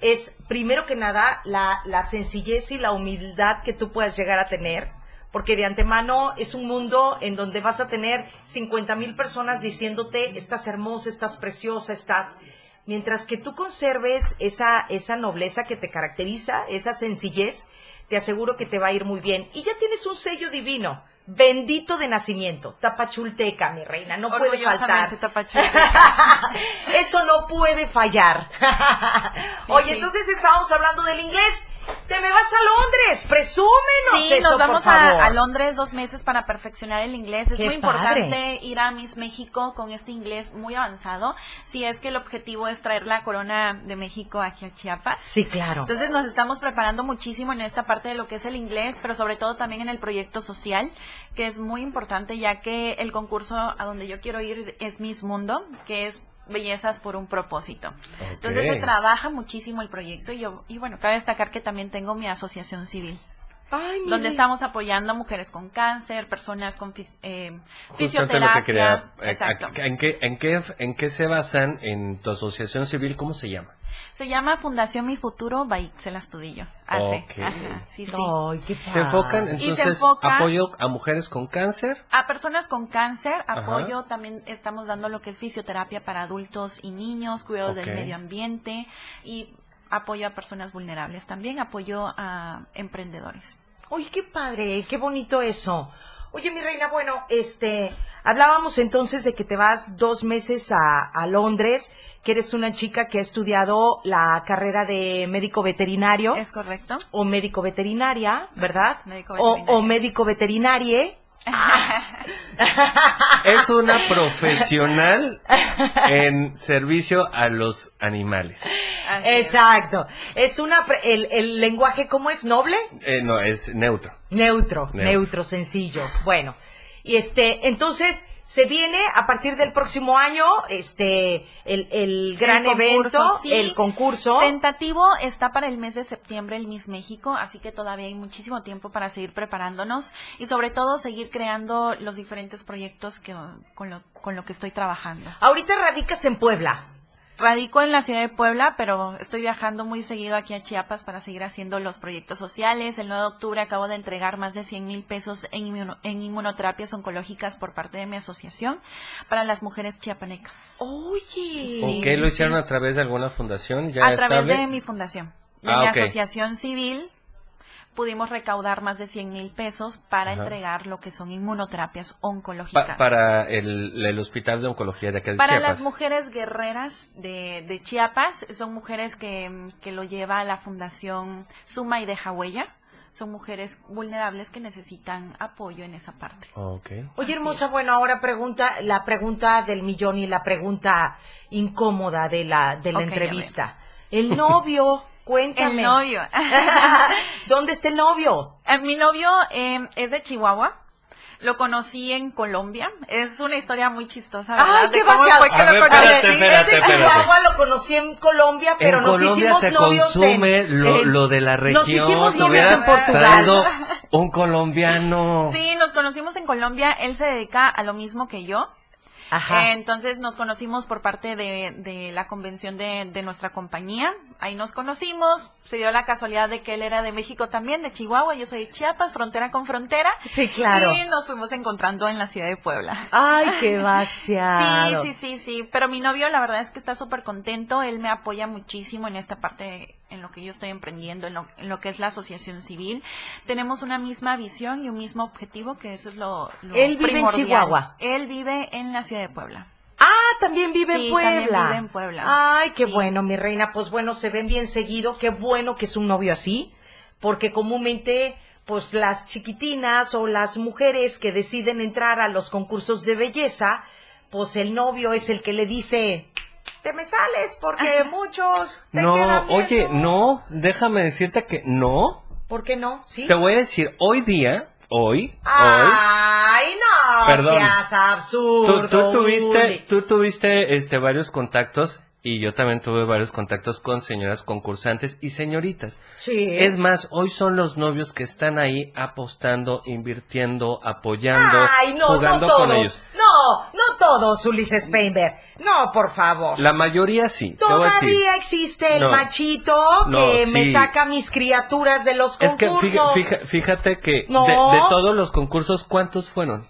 [SPEAKER 1] es, primero que nada, la, la sencillez y la humildad que tú puedas llegar a tener. Porque de antemano es un mundo en donde vas a tener 50 mil personas diciéndote, estás hermosa, estás preciosa, estás... Mientras que tú conserves esa, esa nobleza que te caracteriza, esa sencillez, te aseguro que te va a ir muy bien. Y ya tienes un sello divino, bendito de nacimiento, tapachulteca, mi reina, no puede faltar.
[SPEAKER 10] tapachulteca.
[SPEAKER 1] Eso no puede fallar. Oye,
[SPEAKER 10] sí.
[SPEAKER 1] entonces estábamos hablando del inglés. Te me vas a Londres, presúmenos
[SPEAKER 10] Sí,
[SPEAKER 1] eso,
[SPEAKER 10] nos vamos
[SPEAKER 1] por favor.
[SPEAKER 10] a, a Londres dos meses para perfeccionar el inglés. Es
[SPEAKER 1] Qué
[SPEAKER 10] muy importante ir a Miss México con este inglés muy avanzado. Si es que el objetivo es traer la corona de México aquí a Chiapas.
[SPEAKER 1] Sí, claro.
[SPEAKER 10] Entonces nos estamos preparando muchísimo en esta parte de lo que es el inglés, pero sobre todo también en el proyecto social, que es muy importante ya que el concurso a donde yo quiero ir es Miss Mundo, que es bellezas por un propósito. Entonces se trabaja muchísimo el proyecto y, yo, y bueno, cabe destacar que también tengo mi asociación civil.
[SPEAKER 1] Ay, mi
[SPEAKER 10] donde estamos apoyando a mujeres con cáncer, personas con fis- eh,
[SPEAKER 3] Justamente
[SPEAKER 10] fisioterapia.
[SPEAKER 3] lo que quería. eh,
[SPEAKER 10] Exacto.
[SPEAKER 3] ¿en, qué, en, qué, ¿En qué se basan en tu asociación civil? ¿Cómo se llama?
[SPEAKER 10] Se llama Fundación Mi Futuro by Astudillo. Hace.
[SPEAKER 3] Ok.
[SPEAKER 10] Ajá, sí, sí.
[SPEAKER 1] Ay, qué
[SPEAKER 3] Se enfocan,
[SPEAKER 10] se
[SPEAKER 3] entonces,
[SPEAKER 10] enfoca-
[SPEAKER 3] apoyo a mujeres con cáncer.
[SPEAKER 10] A personas con cáncer,
[SPEAKER 3] Ajá.
[SPEAKER 10] apoyo, también estamos dando lo que es fisioterapia para adultos y niños, cuidado del medio ambiente y apoyo a personas vulnerables. También apoyo a emprendedores.
[SPEAKER 1] Oye, qué padre, qué bonito eso. Oye, mi reina, bueno, este, hablábamos entonces de que te vas dos meses a, a Londres, que eres una chica que ha estudiado la carrera de médico veterinario.
[SPEAKER 10] ¿Es correcto?
[SPEAKER 1] O médico veterinaria, ¿verdad?
[SPEAKER 10] Médico
[SPEAKER 1] O,
[SPEAKER 10] veterinario.
[SPEAKER 1] o médico veterinarie.
[SPEAKER 3] Es una profesional en servicio a los animales.
[SPEAKER 1] Exacto. Es una, pre- el, el lenguaje, ¿cómo es? ¿Noble?
[SPEAKER 3] Eh, no, es neutro.
[SPEAKER 1] Neutro,
[SPEAKER 3] Neutro.
[SPEAKER 1] neutro, sencillo. Bueno, y este, entonces se viene a partir del próximo año, este, el, el gran
[SPEAKER 10] El concurso,
[SPEAKER 1] evento,
[SPEAKER 10] sí.
[SPEAKER 1] el concurso.
[SPEAKER 10] Tentativo está para el mes de septiembre el Miss México, así que todavía hay muchísimo tiempo para seguir preparándonos y sobre todo seguir creando los diferentes proyectos que, con, lo, con lo que estoy trabajando.
[SPEAKER 1] Ahorita radicas en Puebla.
[SPEAKER 10] Radico en la ciudad de Puebla, pero estoy viajando muy seguido aquí a Chiapas para seguir haciendo los proyectos sociales. El 9 de octubre acabo de entregar más de 100 mil pesos en, inmuno- en inmunoterapias oncológicas por parte de mi asociación para las mujeres chiapanecas.
[SPEAKER 1] Oye.
[SPEAKER 3] ¿Ok? ¿Lo hicieron a través de alguna fundación ya
[SPEAKER 10] a través de mi fundación, de
[SPEAKER 3] Ah,
[SPEAKER 10] mi asociación civil, pudimos recaudar más de 100 mil pesos para
[SPEAKER 3] Ajá.
[SPEAKER 10] entregar lo que son inmunoterapias
[SPEAKER 3] Pa-
[SPEAKER 10] oncológicas.
[SPEAKER 3] para el, el Hospital de Oncología de acá de
[SPEAKER 10] Para
[SPEAKER 3] Chiapas.
[SPEAKER 10] las mujeres guerreras de, de Chiapas, son mujeres que, que lo lleva la Fundación Suma y Deja Huella. Son mujeres vulnerables que necesitan apoyo en esa parte.
[SPEAKER 1] Oye, hermosa, bueno, ahora pregunta, la pregunta del millón y la pregunta incómoda de la, de la entrevista. El novio, cuéntame.
[SPEAKER 10] El novio.
[SPEAKER 1] ¿Dónde está el novio?
[SPEAKER 10] Eh, Mi novio eh, es de Chihuahua. Lo conocí en Colombia. Es una historia muy chistosa, ¿verdad?
[SPEAKER 1] Ay, qué vaciado.
[SPEAKER 10] fue que
[SPEAKER 3] A
[SPEAKER 10] lo
[SPEAKER 3] ver,
[SPEAKER 10] conocí.
[SPEAKER 3] espérate, espérate,
[SPEAKER 1] es de. Chihuahua, lo conocí en Colombia, pero
[SPEAKER 3] en
[SPEAKER 1] nos
[SPEAKER 3] Colombia
[SPEAKER 1] hicimos
[SPEAKER 3] se
[SPEAKER 1] novios
[SPEAKER 3] consume
[SPEAKER 1] en,
[SPEAKER 3] lo,
[SPEAKER 1] en-
[SPEAKER 3] lo de la región.
[SPEAKER 1] Nos hicimos novios en Portugal.
[SPEAKER 3] un colombiano.
[SPEAKER 10] Sí, nos conocimos en Colombia. Él se dedica a lo mismo que yo.
[SPEAKER 1] Ajá.
[SPEAKER 10] Eh, entonces nos conocimos por parte de, de la convención de, de nuestra compañía. Ahí nos conocimos. Se dio la casualidad de que él era de México también, de Chihuahua. Yo soy de Chiapas, frontera con frontera.
[SPEAKER 1] Sí, claro.
[SPEAKER 10] Y nos fuimos encontrando en la ciudad de Puebla.
[SPEAKER 1] Ay, qué vaciado.
[SPEAKER 10] Sí, sí, sí, sí. Pero mi novio, la verdad es que está súper contento. Él me apoya muchísimo en esta parte, en lo que yo estoy emprendiendo, en lo, en lo que es la asociación civil. Tenemos una misma visión y un mismo objetivo, que eso es lo, lo
[SPEAKER 1] Él vive en. Chihuahua.
[SPEAKER 10] Él vive en la ciudad de Puebla.
[SPEAKER 1] Ah, también vive en Puebla.
[SPEAKER 10] también vive en Puebla.
[SPEAKER 1] Ay, qué bueno, mi reina. Pues bueno, se ven bien seguido. Qué bueno que es un novio así. Porque comúnmente, pues las chiquitinas o las mujeres que deciden entrar a los concursos de belleza, pues el novio es el que le dice, te me sales porque muchos te
[SPEAKER 3] No,
[SPEAKER 1] quedan viendo".
[SPEAKER 3] oye, no, déjame decirte que no.
[SPEAKER 1] ¿Por qué no? ¿Sí?
[SPEAKER 3] Te voy a decir, hoy día, hoy, hoy,
[SPEAKER 1] Ay, no
[SPEAKER 3] Perdón.
[SPEAKER 1] seas absurdo.
[SPEAKER 3] tú, tú tuviste,
[SPEAKER 1] Uli.
[SPEAKER 3] tú tuviste este varios contactos y yo también tuve varios contactos con señoras concursantes y señoritas.
[SPEAKER 1] Sí.
[SPEAKER 3] Es más, hoy son los novios que están ahí apostando, invirtiendo, apoyando,
[SPEAKER 1] Ay, no,
[SPEAKER 3] jugando
[SPEAKER 1] no todos.
[SPEAKER 3] con ellos.
[SPEAKER 1] No, no todos, Ulises Painter. No, por favor.
[SPEAKER 3] La mayoría sí.
[SPEAKER 1] Todavía existe el
[SPEAKER 3] No.
[SPEAKER 1] machito que me saca mis criaturas de los
[SPEAKER 3] Es que
[SPEAKER 1] concursos.
[SPEAKER 3] fija- fíjate que de, de todos los concursos, ¿cuántos fueron?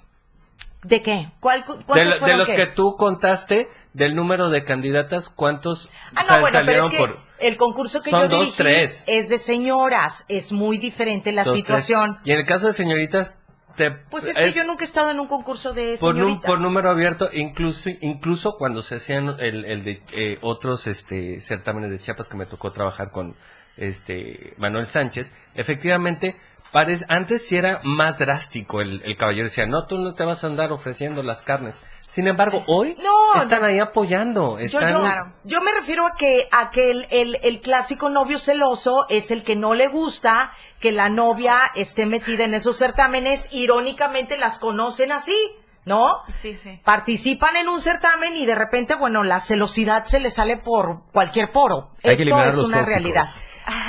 [SPEAKER 1] ¿De qué? ¿Cuál, cu-
[SPEAKER 3] De,
[SPEAKER 1] ¿Cuántos
[SPEAKER 3] lo- de los
[SPEAKER 1] qué?
[SPEAKER 3] que tú contaste, del número de candidatas, ¿cuántos
[SPEAKER 1] Ah, no, bueno, pero es
[SPEAKER 3] salieron
[SPEAKER 1] que
[SPEAKER 3] por...?
[SPEAKER 1] el concurso que
[SPEAKER 3] Son
[SPEAKER 1] yo
[SPEAKER 3] dos,
[SPEAKER 1] dirigí
[SPEAKER 3] tres.
[SPEAKER 1] es de señoras. Es muy diferente la
[SPEAKER 3] dos, tres?
[SPEAKER 1] situación.
[SPEAKER 3] Y en el caso de señoritas, te,
[SPEAKER 1] Pues es que yo nunca he estado en un concurso de
[SPEAKER 3] por,
[SPEAKER 1] señoritas.
[SPEAKER 3] por número abierto, incluso incluso cuando se hacían el, el de eh, otros este certámenes de Chiapas que me tocó trabajar con este Manuel Sánchez, efectivamente parece, antes sí era más drástico el, el caballero decía, no, tú no te vas a andar ofreciendo las carnes. Sin embargo, hoy
[SPEAKER 1] No,
[SPEAKER 3] están ahí apoyando,
[SPEAKER 1] Yo,
[SPEAKER 3] están
[SPEAKER 1] yo, yo me refiero a que, a que el, el- el clásico novio celoso es el que no le gusta que la novia esté metida en esos certámenes. Irónicamente las conocen así, ¿no?
[SPEAKER 10] Sí, sí.
[SPEAKER 1] Participan en un certamen y de repente, bueno, la celosidad se le sale por cualquier poro.
[SPEAKER 2] Hay
[SPEAKER 1] Esto es
[SPEAKER 2] los
[SPEAKER 1] una
[SPEAKER 2] tóxicos.
[SPEAKER 1] realidad.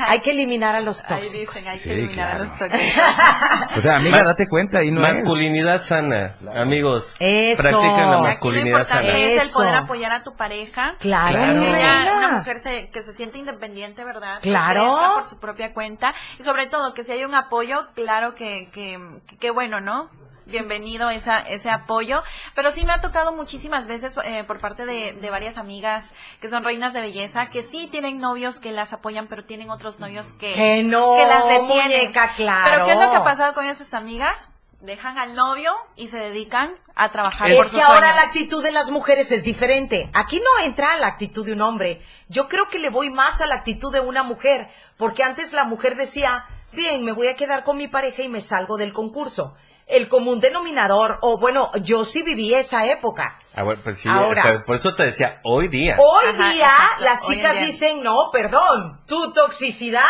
[SPEAKER 1] Hay que eliminar a los
[SPEAKER 10] Ahí
[SPEAKER 1] tóxicos.
[SPEAKER 10] dicen, hay que
[SPEAKER 2] Sí,
[SPEAKER 10] eliminar a
[SPEAKER 2] claro.
[SPEAKER 10] los tóxicos.
[SPEAKER 2] O sea, amiga, date cuenta y no es.
[SPEAKER 3] masculinidad sana, amigos.
[SPEAKER 1] Eso.
[SPEAKER 3] Practiquen la
[SPEAKER 1] Aquí lo
[SPEAKER 3] masculinidad
[SPEAKER 10] importante
[SPEAKER 3] sana.
[SPEAKER 10] es el poder apoyar a tu pareja.
[SPEAKER 1] Claro,
[SPEAKER 3] Claro.
[SPEAKER 10] ella- una mujer se- que se siente independiente, ¿verdad? Que
[SPEAKER 1] Claro.
[SPEAKER 10] por su propia cuenta. Y sobre todo, que si hay un apoyo, claro que, que, que, que bueno, ¿no? Bienvenido esa, ese apoyo. Pero sí me ha tocado muchísimas veces eh, por parte de, de varias amigas que son reinas de belleza, que sí tienen novios que las apoyan, pero tienen otros novios que,
[SPEAKER 1] Que no,
[SPEAKER 10] que las detienen.
[SPEAKER 1] muñeca, claro.
[SPEAKER 10] Pero ¿qué es lo que ha pasado con esas amigas? Dejan al novio y se dedican a trabajar por
[SPEAKER 1] Es
[SPEAKER 10] sus
[SPEAKER 1] que ahora
[SPEAKER 10] sueños.
[SPEAKER 1] la actitud de las mujeres es diferente. Aquí no entra la actitud de un hombre. Yo creo que le voy más a la actitud de una mujer, porque antes la mujer decía, bien, me voy a quedar con mi pareja y me salgo del concurso. El común denominador, o bueno, yo sí viví esa época.
[SPEAKER 3] Ah, bueno, pues sí,
[SPEAKER 1] Ahora.
[SPEAKER 3] por, por eso te decía, hoy día.
[SPEAKER 1] Hoy
[SPEAKER 10] Ajá,
[SPEAKER 1] día
[SPEAKER 10] exacto.
[SPEAKER 1] las chicas
[SPEAKER 10] día.
[SPEAKER 1] dicen, no, perdón, tu toxicidad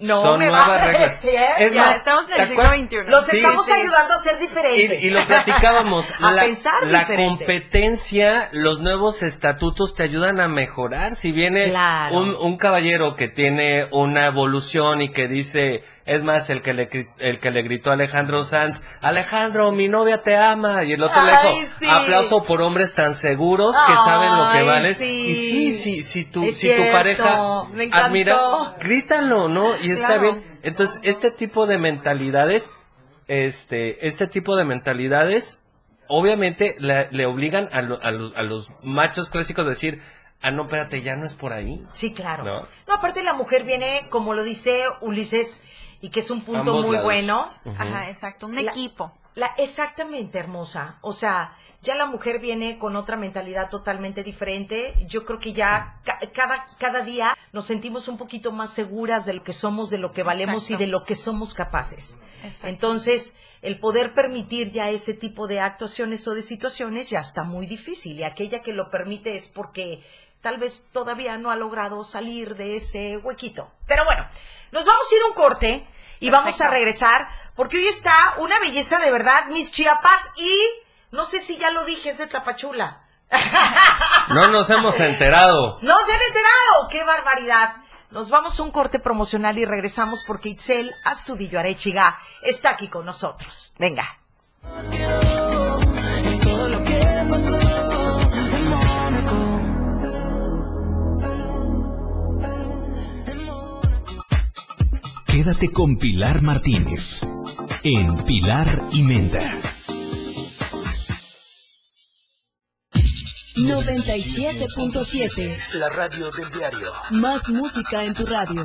[SPEAKER 1] no
[SPEAKER 3] Son
[SPEAKER 1] me va a
[SPEAKER 3] reglas. Es
[SPEAKER 10] Ya,
[SPEAKER 3] más,
[SPEAKER 10] estamos en
[SPEAKER 3] ¿te
[SPEAKER 10] el siglo
[SPEAKER 3] acuerdas?
[SPEAKER 10] XXI.
[SPEAKER 1] Los
[SPEAKER 3] Sí,
[SPEAKER 1] estamos
[SPEAKER 3] sí.
[SPEAKER 1] ayudando a ser diferentes.
[SPEAKER 3] Y, y lo platicábamos.
[SPEAKER 1] A
[SPEAKER 3] la,
[SPEAKER 1] pensar
[SPEAKER 3] la
[SPEAKER 1] diferente.
[SPEAKER 3] competencia, los nuevos estatutos te ayudan a mejorar. Si viene
[SPEAKER 1] Claro.
[SPEAKER 3] un, un caballero que tiene una evolución y que dice, es más, el que le, el que le gritó a Alejandro Sanz, Alejandro, mi novia te ama. Y el otro le dijo,
[SPEAKER 1] sí.
[SPEAKER 3] aplauso por hombres tan seguros que saben lo que valen.
[SPEAKER 1] sí.
[SPEAKER 3] Y sí, sí, si tu,
[SPEAKER 1] Es
[SPEAKER 3] si tu pareja
[SPEAKER 1] me
[SPEAKER 3] admira, grítalo, ¿no? Y está
[SPEAKER 10] Claro.
[SPEAKER 3] bien. Entonces, este tipo de mentalidades, este, este tipo de mentalidades, obviamente la- le obligan a, lo- a lo- a los machos clásicos a decir, ah, no, espérate, ya no es por ahí.
[SPEAKER 1] Sí, claro.
[SPEAKER 3] ¿No?
[SPEAKER 1] No, aparte la mujer viene, como lo dice Ulises, y que es un punto
[SPEAKER 3] Ambos
[SPEAKER 1] muy
[SPEAKER 3] lados.
[SPEAKER 1] bueno.
[SPEAKER 10] Ajá, exacto, un
[SPEAKER 1] La-
[SPEAKER 10] equipo.
[SPEAKER 1] La, exactamente, hermosa. O sea, ya la mujer viene con otra mentalidad totalmente diferente. Yo creo que ya ca- cada, cada día nos sentimos un poquito más seguras de lo que somos, de lo que valemos
[SPEAKER 10] Exacto.
[SPEAKER 1] y de lo que somos capaces.
[SPEAKER 10] Exacto.
[SPEAKER 1] Entonces, el poder permitir ya ese tipo de actuaciones o de situaciones ya está muy difícil. Y aquella que lo permite es porque tal vez todavía no ha logrado salir de ese huequito. Pero bueno, nos vamos a ir a un corte y vamos a regresar porque hoy está una belleza de verdad, mis chiapas, y no sé si ya lo dije, es de Tapachula.
[SPEAKER 3] No nos hemos enterado.
[SPEAKER 1] ¡No se han enterado! ¡Qué barbaridad! Nos vamos a un corte promocional y regresamos porque Itzel Astudillo Arechiga está aquí con nosotros. Venga.
[SPEAKER 4] Quédate con Pilar Martínez en Pilar y Menda.
[SPEAKER 5] 97.7.
[SPEAKER 8] La radio del diario.
[SPEAKER 5] Más música en tu radio.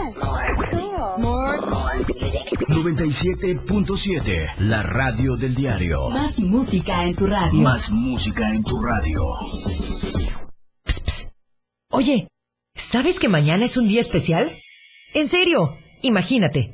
[SPEAKER 8] 97.7. La radio del diario.
[SPEAKER 5] Más música en tu radio.
[SPEAKER 8] Más música en tu radio.
[SPEAKER 12] Oye, ¿sabes que mañana es un día especial? En serio, imagínate.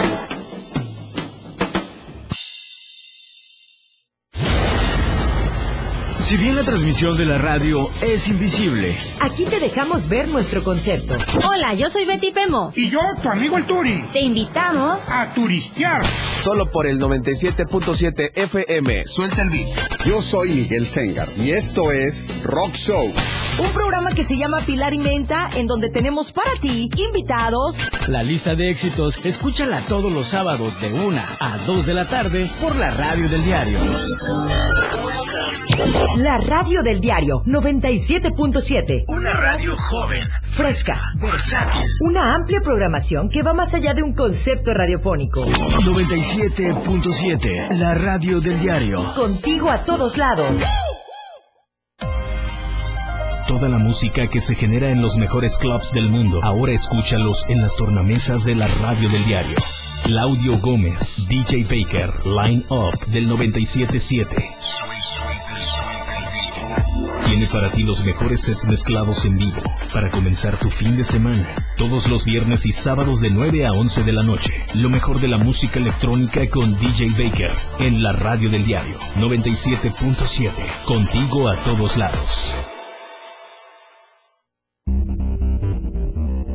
[SPEAKER 8] Si bien la transmisión de la radio es invisible,
[SPEAKER 12] Aquí te dejamos ver nuestro concepto.
[SPEAKER 15] Hola, yo soy Betty Pemo.
[SPEAKER 16] Y yo, tu amigo el Turi.
[SPEAKER 15] Te invitamos
[SPEAKER 16] a turistear.
[SPEAKER 17] Solo por el 97.7 FM. Suelta el beat.
[SPEAKER 18] Yo soy Miguel Sengar y esto es Rock Show.
[SPEAKER 12] Un programa que se llama Pilar y Menta, en donde tenemos para ti invitados.
[SPEAKER 6] La lista de éxitos, escúchala todos los sábados de 1 a 2 de la tarde por la radio del diario.
[SPEAKER 12] La radio del diario 97.7.
[SPEAKER 8] una radio joven,
[SPEAKER 12] Fresca.
[SPEAKER 8] versátil.
[SPEAKER 12] Una amplia programación que va más allá de un concepto radiofónico.
[SPEAKER 8] 97.7, la radio del diario.
[SPEAKER 12] Contigo a todos lados.
[SPEAKER 4] Toda la música que se genera en los mejores clubs del mundo, ahora escúchalos en las tornamesas de la radio del diario. Claudio Gómez, DJ Baker, Line Up del 977. Tiene para ti los mejores sets mezclados en vivo para comenzar tu fin de semana. Todos los viernes y sábados de 9 a 11 de la noche. Lo mejor de la música electrónica con DJ Baker en la radio del diario 97.7. Contigo a todos lados.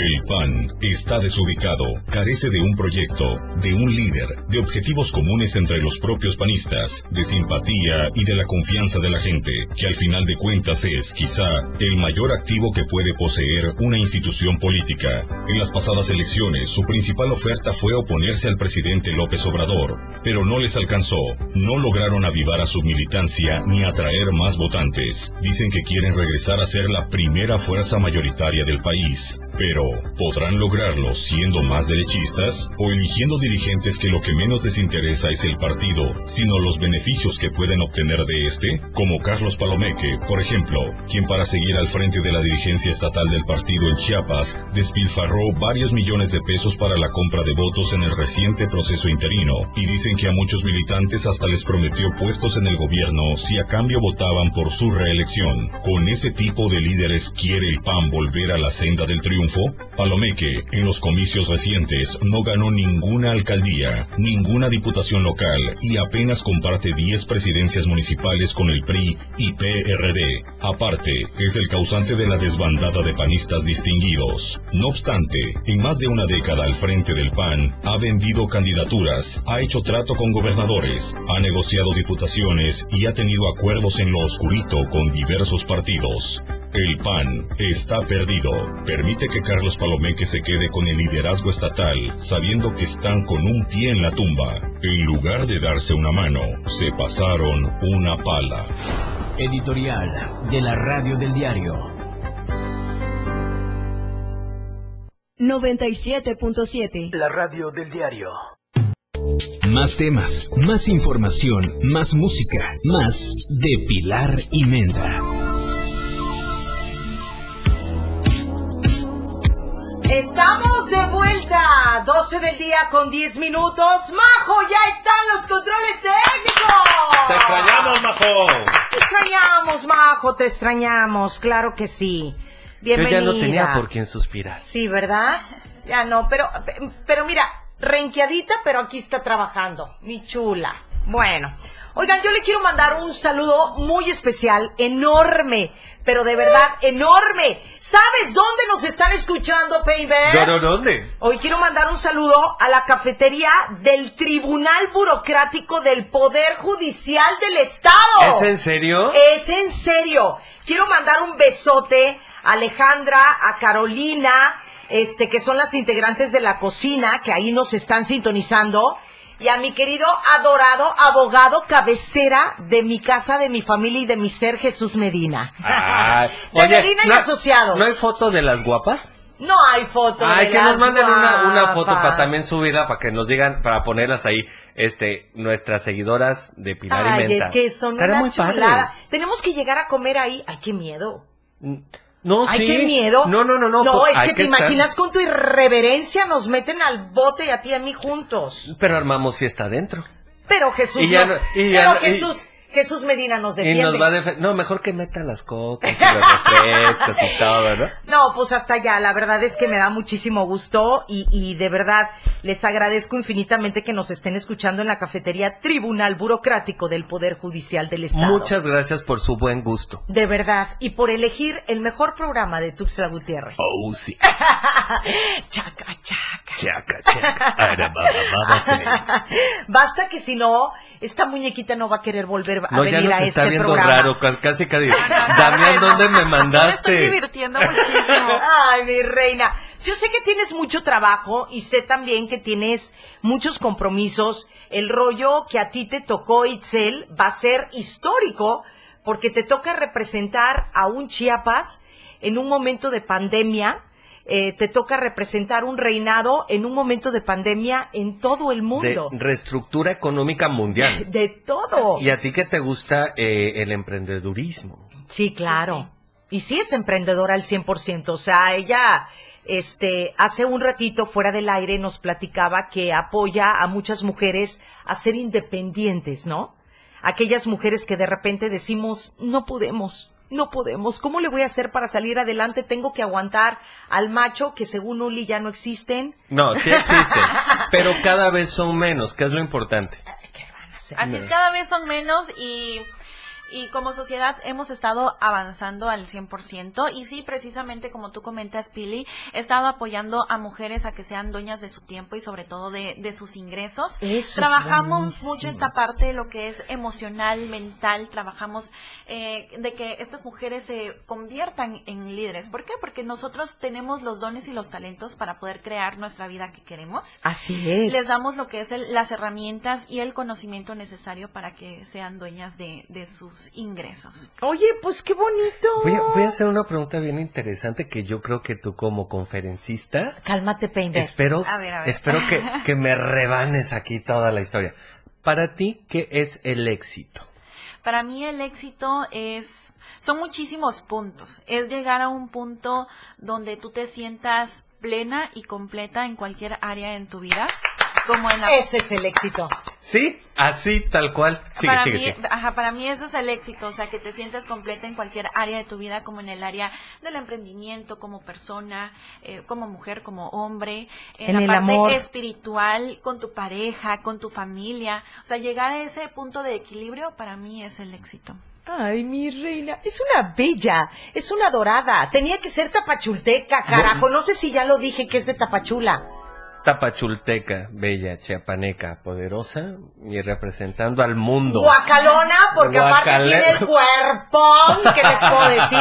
[SPEAKER 19] El PAN está desubicado, carece de un proyecto, de un líder, de objetivos comunes entre los propios panistas, de simpatía y de la confianza de la gente, que al final de cuentas es, quizá, el mayor activo que puede poseer una institución política. En las pasadas elecciones, su principal oferta fue oponerse al presidente López Obrador, pero no les alcanzó, no lograron avivar a su militancia ni atraer más votantes. Dicen que quieren regresar a ser la primera fuerza mayoritaria del país. Pero, ¿podrán lograrlo siendo más derechistas o eligiendo dirigentes que lo que menos les interesa es el partido, sino los beneficios que pueden obtener de este? Como Carlos Palomeque, por ejemplo, quien para seguir al frente de la dirigencia estatal del partido en Chiapas, despilfarró varios millones de pesos para la compra de votos en el reciente proceso interino, y dicen que a muchos militantes hasta les prometió puestos en el gobierno si a cambio votaban por su reelección. ¿Con ese tipo de líderes quiere el PAN volver a la senda del triunfo? Palomeque, en los comicios recientes, no ganó ninguna alcaldía, ninguna diputación local y apenas comparte 10 presidencias municipales con el PRI y PRD. Aparte, es el causante de la desbandada de panistas distinguidos. No obstante, en más de una década al frente del PAN, ha vendido candidaturas, ha hecho trato con gobernadores, ha negociado diputaciones y ha tenido acuerdos en lo oscurito con diversos partidos. El PAN está perdido. Permite que Carlos Palomeque se quede con el liderazgo estatal, sabiendo que están con un pie en la tumba. En lugar de darse una mano, se pasaron una pala.
[SPEAKER 6] Editorial de la Radio del Diario.
[SPEAKER 5] 97.7.
[SPEAKER 6] La Radio del Diario.
[SPEAKER 4] Más temas, más información, más música, más de Pilar y Menda.
[SPEAKER 1] Estamos de vuelta, 12 del día con 10 minutos. Majo, ya están los controles técnicos.
[SPEAKER 3] Te extrañamos, Majo.
[SPEAKER 1] Te extrañamos, Majo, te extrañamos, claro que sí. Bienvenida.
[SPEAKER 3] Yo ya no tenía por quién suspirar.
[SPEAKER 1] Sí, ¿verdad? Ya no, pero, pero mira, renqueadita, pero aquí está trabajando. Mi chula. Bueno, oigan, yo le quiero mandar un saludo muy especial, enorme, pero de verdad enorme. ¿Sabes dónde nos están escuchando,
[SPEAKER 3] no, dónde?
[SPEAKER 1] Hoy quiero mandar un saludo a la cafetería del Tribunal Burocrático del Poder Judicial del Estado.
[SPEAKER 3] ¿Es en serio?
[SPEAKER 1] Es en serio. Quiero mandar un besote a Alejandra, a Carolina, este, que son las integrantes de la cocina, que ahí nos están sintonizando. Y a mi querido, adorado, abogado, cabecera de mi casa, de mi familia y de mi ser, Jesús Medina.
[SPEAKER 3] Ay,
[SPEAKER 1] De
[SPEAKER 3] oye,
[SPEAKER 1] Medina y
[SPEAKER 3] ¿no-
[SPEAKER 1] Asociados.
[SPEAKER 3] ¿No hay foto de las guapas?
[SPEAKER 1] No hay foto
[SPEAKER 3] Ay,
[SPEAKER 1] de
[SPEAKER 3] que nos manden una, una foto para también subirla, para que nos digan, para ponerlas ahí, este, nuestras seguidoras de Pilar y
[SPEAKER 1] Ay,
[SPEAKER 3] Menta.
[SPEAKER 1] es que son
[SPEAKER 3] Estaría
[SPEAKER 1] una
[SPEAKER 3] muy padre.
[SPEAKER 1] chulada. Tenemos que llegar a comer ahí. Ay, qué miedo.
[SPEAKER 3] No,
[SPEAKER 1] Ay,
[SPEAKER 3] sí.
[SPEAKER 1] qué miedo.
[SPEAKER 3] No, no, no, no.
[SPEAKER 1] No,
[SPEAKER 3] pues,
[SPEAKER 1] es que te
[SPEAKER 3] estar-
[SPEAKER 1] imaginas con tu irreverencia nos meten al bote y a ti y a mí juntos.
[SPEAKER 3] Pero armamos fiesta adentro.
[SPEAKER 1] Pero Jesús
[SPEAKER 3] Y ya
[SPEAKER 1] no.
[SPEAKER 3] no- y ya
[SPEAKER 1] pero
[SPEAKER 3] no- y-
[SPEAKER 1] Jesús, Medina nos
[SPEAKER 3] Y
[SPEAKER 1] defiende.
[SPEAKER 3] nos va a defender. No, mejor que meta las cocas y los refrescos y todo, ¿no?
[SPEAKER 1] No, pues hasta allá. La verdad es que me da muchísimo gusto y, y de verdad les agradezco infinitamente que nos estén escuchando en la cafetería Tribunal Burocrático del Poder Judicial del Estado.
[SPEAKER 3] Muchas gracias por su buen gusto.
[SPEAKER 1] De verdad. Y por elegir el mejor programa de Tuxtla Gutiérrez.
[SPEAKER 3] Oh, sí.
[SPEAKER 1] chaca, chaca.
[SPEAKER 3] Chaca, chaca. Ara.
[SPEAKER 1] Basta que si no, esta muñequita no va a querer volver a
[SPEAKER 3] No, ya
[SPEAKER 1] venir
[SPEAKER 3] nos
[SPEAKER 1] a
[SPEAKER 3] está
[SPEAKER 1] este
[SPEAKER 3] viendo
[SPEAKER 1] programa.
[SPEAKER 3] raro, ca- casi casi. Damián, ¿dónde me
[SPEAKER 10] Me estoy
[SPEAKER 3] mandaste?
[SPEAKER 10] divirtiendo muchísimo.
[SPEAKER 1] Ay, mi reina. Yo sé que tienes mucho trabajo y sé también que tienes muchos compromisos. El rollo que a ti te tocó, Itzel, va a ser histórico porque te toca representar a un Chiapas en un momento de pandemia. Eh, te toca representar un reinado en un momento de pandemia en todo el
[SPEAKER 3] De
[SPEAKER 1] mundo.
[SPEAKER 3] reestructura económica mundial.
[SPEAKER 1] De, todo.
[SPEAKER 3] Y a ti que te gusta eh, el emprendedurismo.
[SPEAKER 1] Sí, claro. Y sí es emprendedora al 100%. O sea, ella, este, hace un ratito fuera del aire nos platicaba que apoya a muchas mujeres a ser independientes, ¿no? Aquellas mujeres que de repente decimos, no podemos, no podemos. ¿Cómo le voy a hacer para salir adelante? Tengo que aguantar al macho que según Uli ya no existen.
[SPEAKER 3] No, sí existen, pero cada vez son menos, que es lo importante.
[SPEAKER 10] Así es, cada vez son menos y, y como sociedad hemos estado avanzando al 100% y sí, precisamente como tú comentas, Pili, he estado apoyando a mujeres a que sean dueñas de su tiempo y sobre todo de, de sus ingresos.
[SPEAKER 1] Eso es
[SPEAKER 10] trabajamos mucho esta parte, lo que es emocional, mental, trabajamos eh, de que estas mujeres se conviertan en líderes. ¿Por qué? Porque nosotros tenemos los dones y los talentos para poder crear nuestra vida que queremos.
[SPEAKER 1] Así es.
[SPEAKER 10] Les damos lo que es el- las herramientas y el conocimiento necesario para que sean dueñas de, de sus ingresos.
[SPEAKER 1] Oye, pues qué bonito.
[SPEAKER 3] Voy a, voy a hacer una pregunta bien interesante que yo creo que tú como conferencista
[SPEAKER 1] Cálmate, Painter.
[SPEAKER 3] espero,
[SPEAKER 10] A ver, a ver.
[SPEAKER 3] espero que, que me rebanes aquí toda la historia. Para ti, ¿qué es el éxito?
[SPEAKER 10] Para mí el éxito es, son muchísimos puntos. Es llegar a un punto donde tú te sientas plena y completa en cualquier área en tu vida. Como en la...
[SPEAKER 1] Ese es el éxito.
[SPEAKER 3] Sí, así, tal cual. Sigue,
[SPEAKER 10] para,
[SPEAKER 3] sigue,
[SPEAKER 10] mí,
[SPEAKER 3] sigue.
[SPEAKER 10] ajá, para mí eso es el éxito, o sea, que te sientes completa en cualquier área de tu vida, como en el área del emprendimiento, como persona, eh, como mujer, como hombre, en,
[SPEAKER 1] En
[SPEAKER 10] la
[SPEAKER 1] el
[SPEAKER 10] parte
[SPEAKER 1] amor.
[SPEAKER 10] espiritual, con tu pareja, con tu familia. O sea, llegar a ese punto de equilibrio para mí es el éxito.
[SPEAKER 1] Ay, mi reina, es una bella, es una dorada. Tenía que ser tapachulteca, carajo. No sé si ya lo dije que es de tapachula.
[SPEAKER 3] Tapachulteca, bella, chiapaneca, poderosa y representando al mundo.
[SPEAKER 1] Guacalona, porque aparte tiene el cuerpón, ¿qué les puedo decir?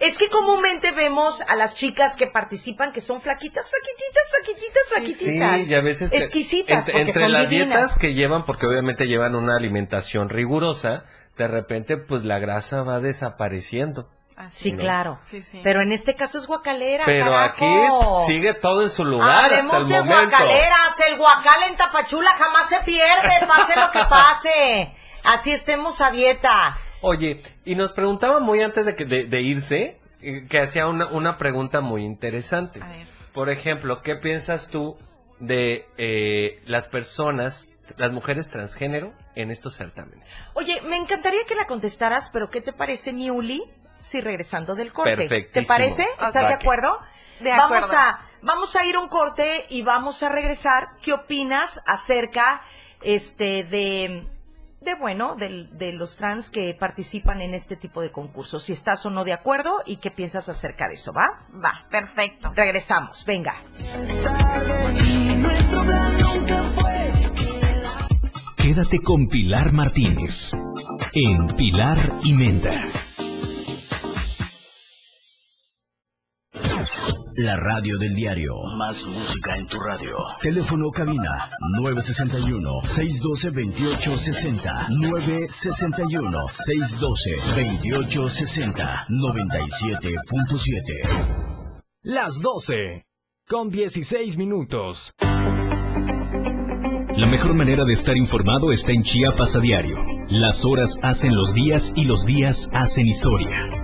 [SPEAKER 1] Es que comúnmente vemos a las chicas que participan que son flaquitas, flaquititas, flaquititas, flaquititas.
[SPEAKER 3] Sí, y a veces que-
[SPEAKER 1] exquisitas,
[SPEAKER 3] entre,
[SPEAKER 1] porque
[SPEAKER 3] entre
[SPEAKER 1] son
[SPEAKER 3] las
[SPEAKER 1] divinas.
[SPEAKER 3] dietas que llevan, porque obviamente llevan una alimentación rigurosa, de repente pues la grasa va desapareciendo.
[SPEAKER 1] Sí,
[SPEAKER 3] ¿no?
[SPEAKER 1] claro. Pero en este caso es guacalera,
[SPEAKER 3] Pero
[SPEAKER 1] carajo.
[SPEAKER 3] aquí sigue todo en su lugar hasta
[SPEAKER 1] Hablemos
[SPEAKER 3] el
[SPEAKER 1] de
[SPEAKER 3] momento.
[SPEAKER 1] guacaleras, el guacal en Tapachula jamás se pierde, pase lo que pase. Así estemos a dieta.
[SPEAKER 3] Oye, y nos preguntaba muy antes de, que, de, de irse, eh, que hacía una, una pregunta muy interesante. Por ejemplo, ¿qué piensas tú de eh, las personas, las mujeres transgénero en estos certámenes?
[SPEAKER 1] Oye, me encantaría que la contestaras, pero ¿qué te parece, Miuli? Si regresando del corte. ¿Te parece? ¿Estás de acuerdo?
[SPEAKER 10] De
[SPEAKER 1] Vamos
[SPEAKER 10] acuerdo.
[SPEAKER 1] a, vamos a ir a un corte y vamos a regresar. ¿Qué opinas acerca este de de bueno, de, los trans que participan en este tipo de concursos? Si estás o no de acuerdo y qué piensas acerca de eso, ¿va?
[SPEAKER 10] Va, perfecto.
[SPEAKER 1] Regresamos, venga.
[SPEAKER 4] Quédate con Pilar Martínez en Pilar y Menda.
[SPEAKER 8] La radio del diario. Más música en tu radio. Teléfono cabina 961-612-2860. 961-612-2860. 97.7.
[SPEAKER 6] Las 12. Con 16 minutos.
[SPEAKER 4] La mejor manera de estar informado está en Chiapas a diario. Las horas hacen los días y los días hacen historia.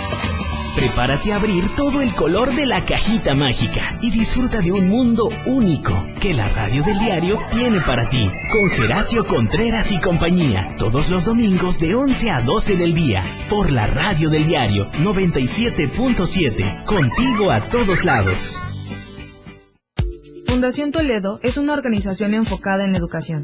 [SPEAKER 4] Prepárate a abrir todo el color de la cajita mágica y disfruta de un mundo único que la radio del diario tiene para ti. Con Geracio Contreras y compañía, todos los domingos de 11 a 12 del día, por la radio del diario 97.7, contigo a todos lados.
[SPEAKER 13] Fundación Toledo es una organización enfocada en la educación.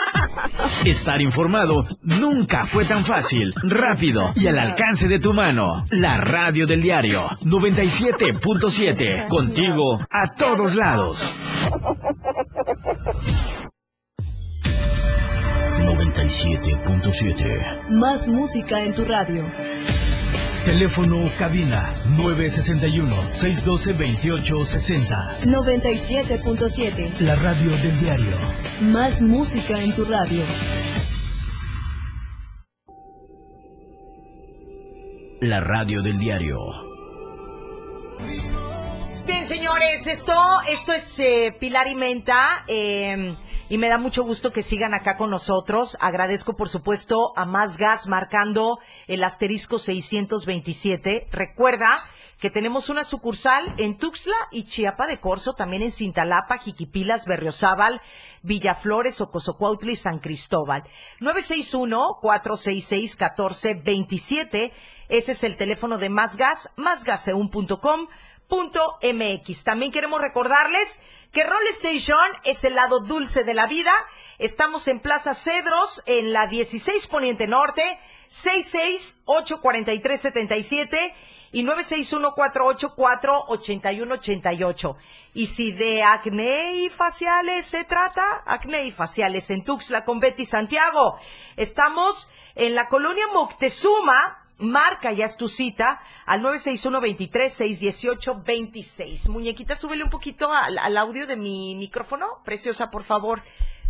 [SPEAKER 8] Estar informado nunca fue tan fácil, rápido y al alcance de tu mano. La radio del diario 97.7. Contigo a todos lados. 97.7.
[SPEAKER 5] Más música en tu radio.
[SPEAKER 8] Teléfono cabina 961-612-2860.
[SPEAKER 5] 97.7.
[SPEAKER 8] La radio del diario.
[SPEAKER 5] Más música en tu radio.
[SPEAKER 6] La radio del diario.
[SPEAKER 1] Bien, señores, esto, esto es eh, Pilar y Menta. eh, y me da mucho gusto que sigan acá con nosotros. Agradezco, por supuesto, a Más Gas marcando el asterisco 627. Recuerda que tenemos una sucursal en Tuxtla y Chiapa de Corzo, también en Cintalapa, Jiquipilas, Berriozábal, Villaflores, Ocosocuautla y San Cristóbal. 961-466-1427. Ese es el teléfono de Más Gas, másgaseun.com punto MX. También queremos recordarles que Roll Station es el lado dulce de la vida. Estamos en Plaza Cedros, en la 16 Poniente Norte, 668-4377 y 961-484-8188. Y si de acné y faciales se trata, acné y faciales en Tuxtla con Betty Santiago. Estamos en la colonia Moctezuma, Marca ya es tu cita al 961-23-618-26. Muñequita, súbele un poquito al, al audio de mi micrófono. Preciosa, por favor.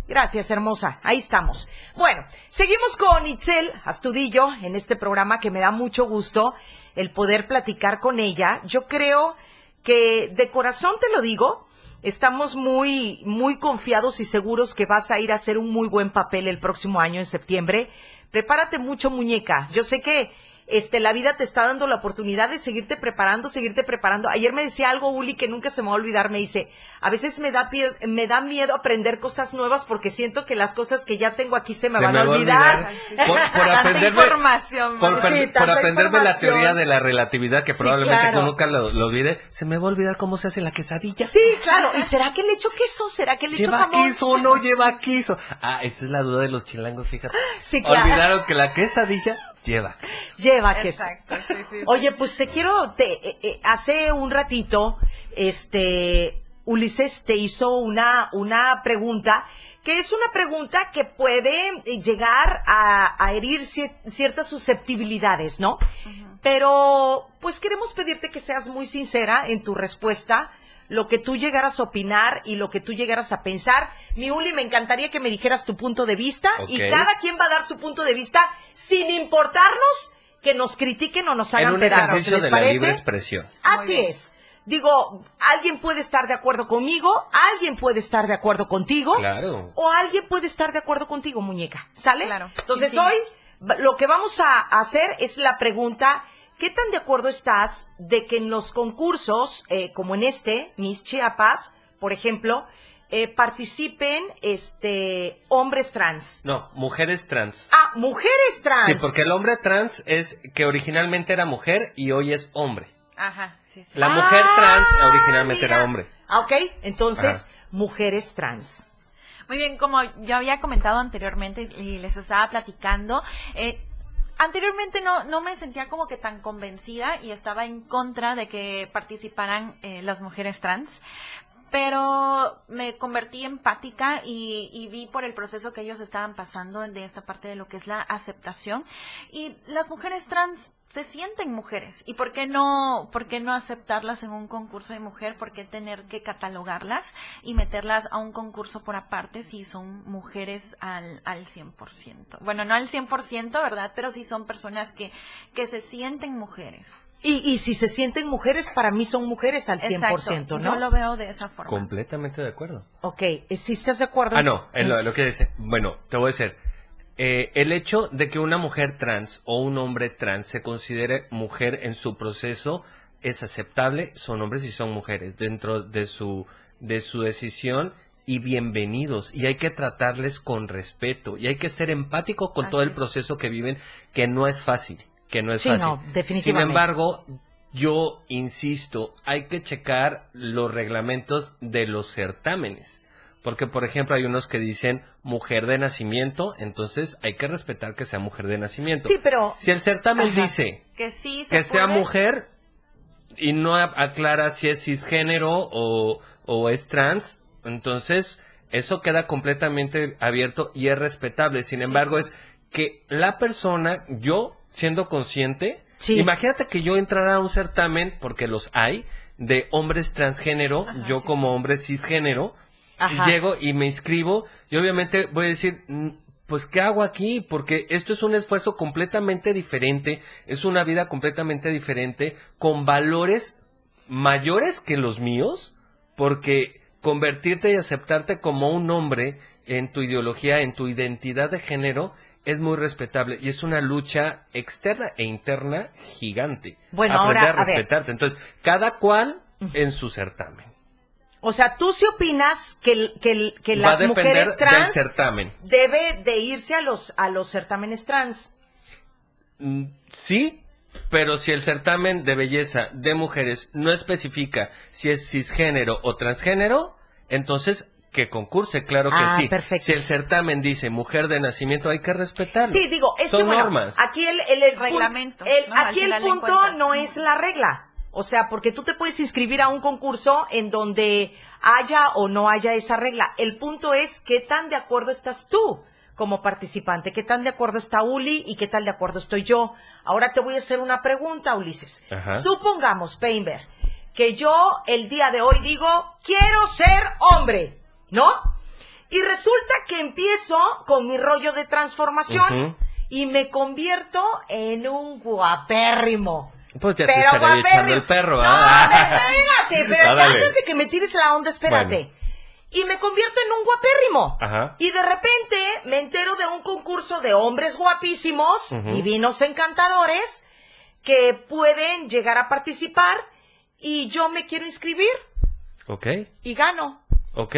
[SPEAKER 1] Gracias, hermosa. Ahí estamos. Bueno, seguimos con Itzel Astudillo en este programa que me da mucho gusto el poder platicar con ella. Yo creo que de corazón te lo digo, estamos muy, muy confiados y seguros que vas a ir a hacer un muy buen papel el próximo año en septiembre. Prepárate mucho, muñeca. Yo sé que este, la vida te está dando la oportunidad de seguirte preparando, seguirte preparando. Ayer me decía algo, Uli, que nunca se me va a olvidar. Me dice, a veces me da, pie- me da miedo aprender cosas nuevas porque siento que las cosas que ya tengo aquí se me
[SPEAKER 3] Se
[SPEAKER 1] van
[SPEAKER 3] me
[SPEAKER 1] a olvidar.
[SPEAKER 3] olvidar. Por, por aprenderme,
[SPEAKER 10] información,
[SPEAKER 3] por, per-
[SPEAKER 1] Sí,
[SPEAKER 3] por aprenderme la teoría de la relatividad que
[SPEAKER 1] Sí,
[SPEAKER 3] probablemente
[SPEAKER 1] claro.
[SPEAKER 3] nunca lo, lo olvide, se me va a olvidar cómo se hace la quesadilla.
[SPEAKER 1] Sí, claro. ¿Y será que le echo queso? ¿Será que le echo
[SPEAKER 3] ¿Lleva
[SPEAKER 1] jamón?
[SPEAKER 3] queso o no lleva queso? Ah, esa es la duda de los chilangos, fíjate.
[SPEAKER 1] Sí, claro.
[SPEAKER 3] Olvidaron que la quesadilla lleva.
[SPEAKER 1] Lleva queso.
[SPEAKER 10] Exacto, sí, sí, sí.
[SPEAKER 1] Oye, pues te quiero, te, eh, eh, hace un ratito, este, Ulises te hizo una, una pregunta, que es una pregunta que puede llegar a, a herir cier- ciertas susceptibilidades, ¿no? Pero, pues queremos pedirte que seas muy sincera en tu respuesta, lo que tú llegaras a opinar y lo que tú llegaras a pensar. Mi Uli, me encantaría que me dijeras tu punto de vista y cada quien va a dar su punto de vista sin importarnos que nos critiquen o nos
[SPEAKER 3] En
[SPEAKER 1] hagan
[SPEAKER 3] un
[SPEAKER 1] pedazos.
[SPEAKER 3] ejercicio
[SPEAKER 1] ¿Les
[SPEAKER 3] de la libre expresión.
[SPEAKER 1] Así es. Digo, alguien puede estar de acuerdo conmigo, alguien puede estar de acuerdo contigo,
[SPEAKER 3] Claro.
[SPEAKER 1] o alguien puede estar de acuerdo contigo, muñeca. ¿Sale?
[SPEAKER 10] Claro.
[SPEAKER 1] Entonces
[SPEAKER 10] Sí, sí.
[SPEAKER 1] hoy lo que vamos a hacer es la pregunta, ¿qué tan de acuerdo estás de que en los concursos, eh, como en este, Miss Chiapas, por ejemplo, eh, participen este hombres trans?
[SPEAKER 3] No, mujeres trans.
[SPEAKER 1] Ah, mujeres trans.
[SPEAKER 3] Sí, porque el hombre trans es que originalmente era mujer y hoy es hombre.
[SPEAKER 10] Ajá, sí, sí.
[SPEAKER 3] La mujer
[SPEAKER 1] Ah,
[SPEAKER 3] trans originalmente
[SPEAKER 1] mira.
[SPEAKER 3] era hombre.
[SPEAKER 1] Ah, ok. Entonces,
[SPEAKER 3] Ajá.
[SPEAKER 1] mujeres trans.
[SPEAKER 10] Muy bien, como yo había comentado anteriormente y les estaba platicando, eh, anteriormente no, no me sentía como que tan convencida y estaba en contra de que participaran eh, las mujeres trans. Pero me convertí empática y, y vi por el proceso que ellos estaban pasando de esta parte de lo que es la aceptación. Y las mujeres trans se sienten mujeres. ¿Y por qué no, por qué no aceptarlas en un concurso de mujer? ¿Por qué tener que catalogarlas y meterlas a un concurso por aparte si son mujeres al, al 100%? Bueno, no al 100%, ¿verdad? Pero sí son personas que, que se sienten mujeres.
[SPEAKER 1] Y, y si se sienten mujeres, para mí son mujeres al 100%,
[SPEAKER 10] Exacto,
[SPEAKER 1] ¿no?
[SPEAKER 10] Yo lo veo de esa forma.
[SPEAKER 3] Completamente de acuerdo.
[SPEAKER 1] Ok, eh, si estás de acuerdo.
[SPEAKER 3] Ah, no, en lo, lo que dice. Bueno, te voy a decir. eh, el hecho de que una mujer trans o un hombre trans se considere mujer en su proceso es aceptable. Son hombres y son mujeres dentro de su, de su decisión y bienvenidos. Y hay que tratarles con respeto y hay que ser empático con todo el proceso que viven, que no es fácil. Que no es
[SPEAKER 1] Sí,
[SPEAKER 3] fácil.
[SPEAKER 1] no, definitivamente.
[SPEAKER 3] Sin embargo, yo insisto, hay que checar los reglamentos de los certámenes. Porque, por ejemplo, hay unos que dicen mujer de nacimiento, entonces hay que respetar que sea mujer de nacimiento.
[SPEAKER 1] Sí, pero...
[SPEAKER 3] Si el certamen
[SPEAKER 1] Ajá.
[SPEAKER 3] dice
[SPEAKER 10] Que sí se
[SPEAKER 3] que sea mujer y no aclara si es cisgénero o, o es trans, entonces eso queda completamente abierto y es respetable. Sin embargo, es que la persona, yo siendo consciente,
[SPEAKER 1] Sí.
[SPEAKER 3] Imagínate que yo entrara a un certamen, porque los hay, de hombres transgénero, yo como hombre cisgénero,
[SPEAKER 1] Ajá.
[SPEAKER 3] llego y me inscribo y obviamente voy a decir, "Mm, pues ¿qué hago aquí? Porque esto es un esfuerzo completamente diferente, es una vida completamente diferente, con valores mayores que los míos, porque convertirte y aceptarte como un hombre en tu ideología, en tu identidad de género, es muy respetable y es una lucha externa e interna gigante.
[SPEAKER 1] Bueno,
[SPEAKER 3] Aprender
[SPEAKER 1] ahora,
[SPEAKER 3] a
[SPEAKER 1] a ver.
[SPEAKER 3] respetarte. Entonces, cada cual en su certamen.
[SPEAKER 1] O sea, tú sí opinas que, que, que
[SPEAKER 3] Va a
[SPEAKER 1] las mujeres
[SPEAKER 3] del
[SPEAKER 1] trans
[SPEAKER 3] certamen.
[SPEAKER 1] debe de irse a los, a los certámenes trans.
[SPEAKER 3] Mm, Sí, pero si el certamen de belleza de mujeres no especifica si es cisgénero o transgénero, entonces que concurse, claro que
[SPEAKER 1] Ah,
[SPEAKER 3] sí.
[SPEAKER 1] perfecto.
[SPEAKER 3] Si el certamen dice mujer de nacimiento, hay que respetarlo.
[SPEAKER 1] Sí, digo, es
[SPEAKER 3] Son
[SPEAKER 1] que bueno,
[SPEAKER 3] normas.
[SPEAKER 1] aquí el, el, el
[SPEAKER 10] Reglamento,
[SPEAKER 1] aquí el punto no es la regla. O sea, porque tú te puedes inscribir a un concurso en donde haya o no haya esa regla. El punto es qué tan de acuerdo estás tú como participante, qué tan de acuerdo está Uli y qué tan de acuerdo estoy yo. Ahora te voy a hacer una pregunta, Ulises.
[SPEAKER 20] Ajá.
[SPEAKER 1] Supongamos, Painter, que yo el día de hoy digo, quiero ser hombre, ¿no? Y resulta que empiezo con mi rollo de transformación y me convierto en un guapérrimo.
[SPEAKER 3] Pues ya
[SPEAKER 1] Pero guapérrimo.
[SPEAKER 3] el perro.
[SPEAKER 1] No,
[SPEAKER 3] ¿ah?
[SPEAKER 1] espérate,
[SPEAKER 3] Ah, dale.
[SPEAKER 1] antes de que me tires la onda, espérate. Y me convierto en un guapérrimo.
[SPEAKER 3] Ajá.
[SPEAKER 1] Y de repente me entero de un concurso de hombres guapísimos,
[SPEAKER 3] Ujú.
[SPEAKER 1] divinos encantadores, que pueden llegar a participar y yo me quiero inscribir
[SPEAKER 3] Ok,
[SPEAKER 1] y gano.
[SPEAKER 3] ok.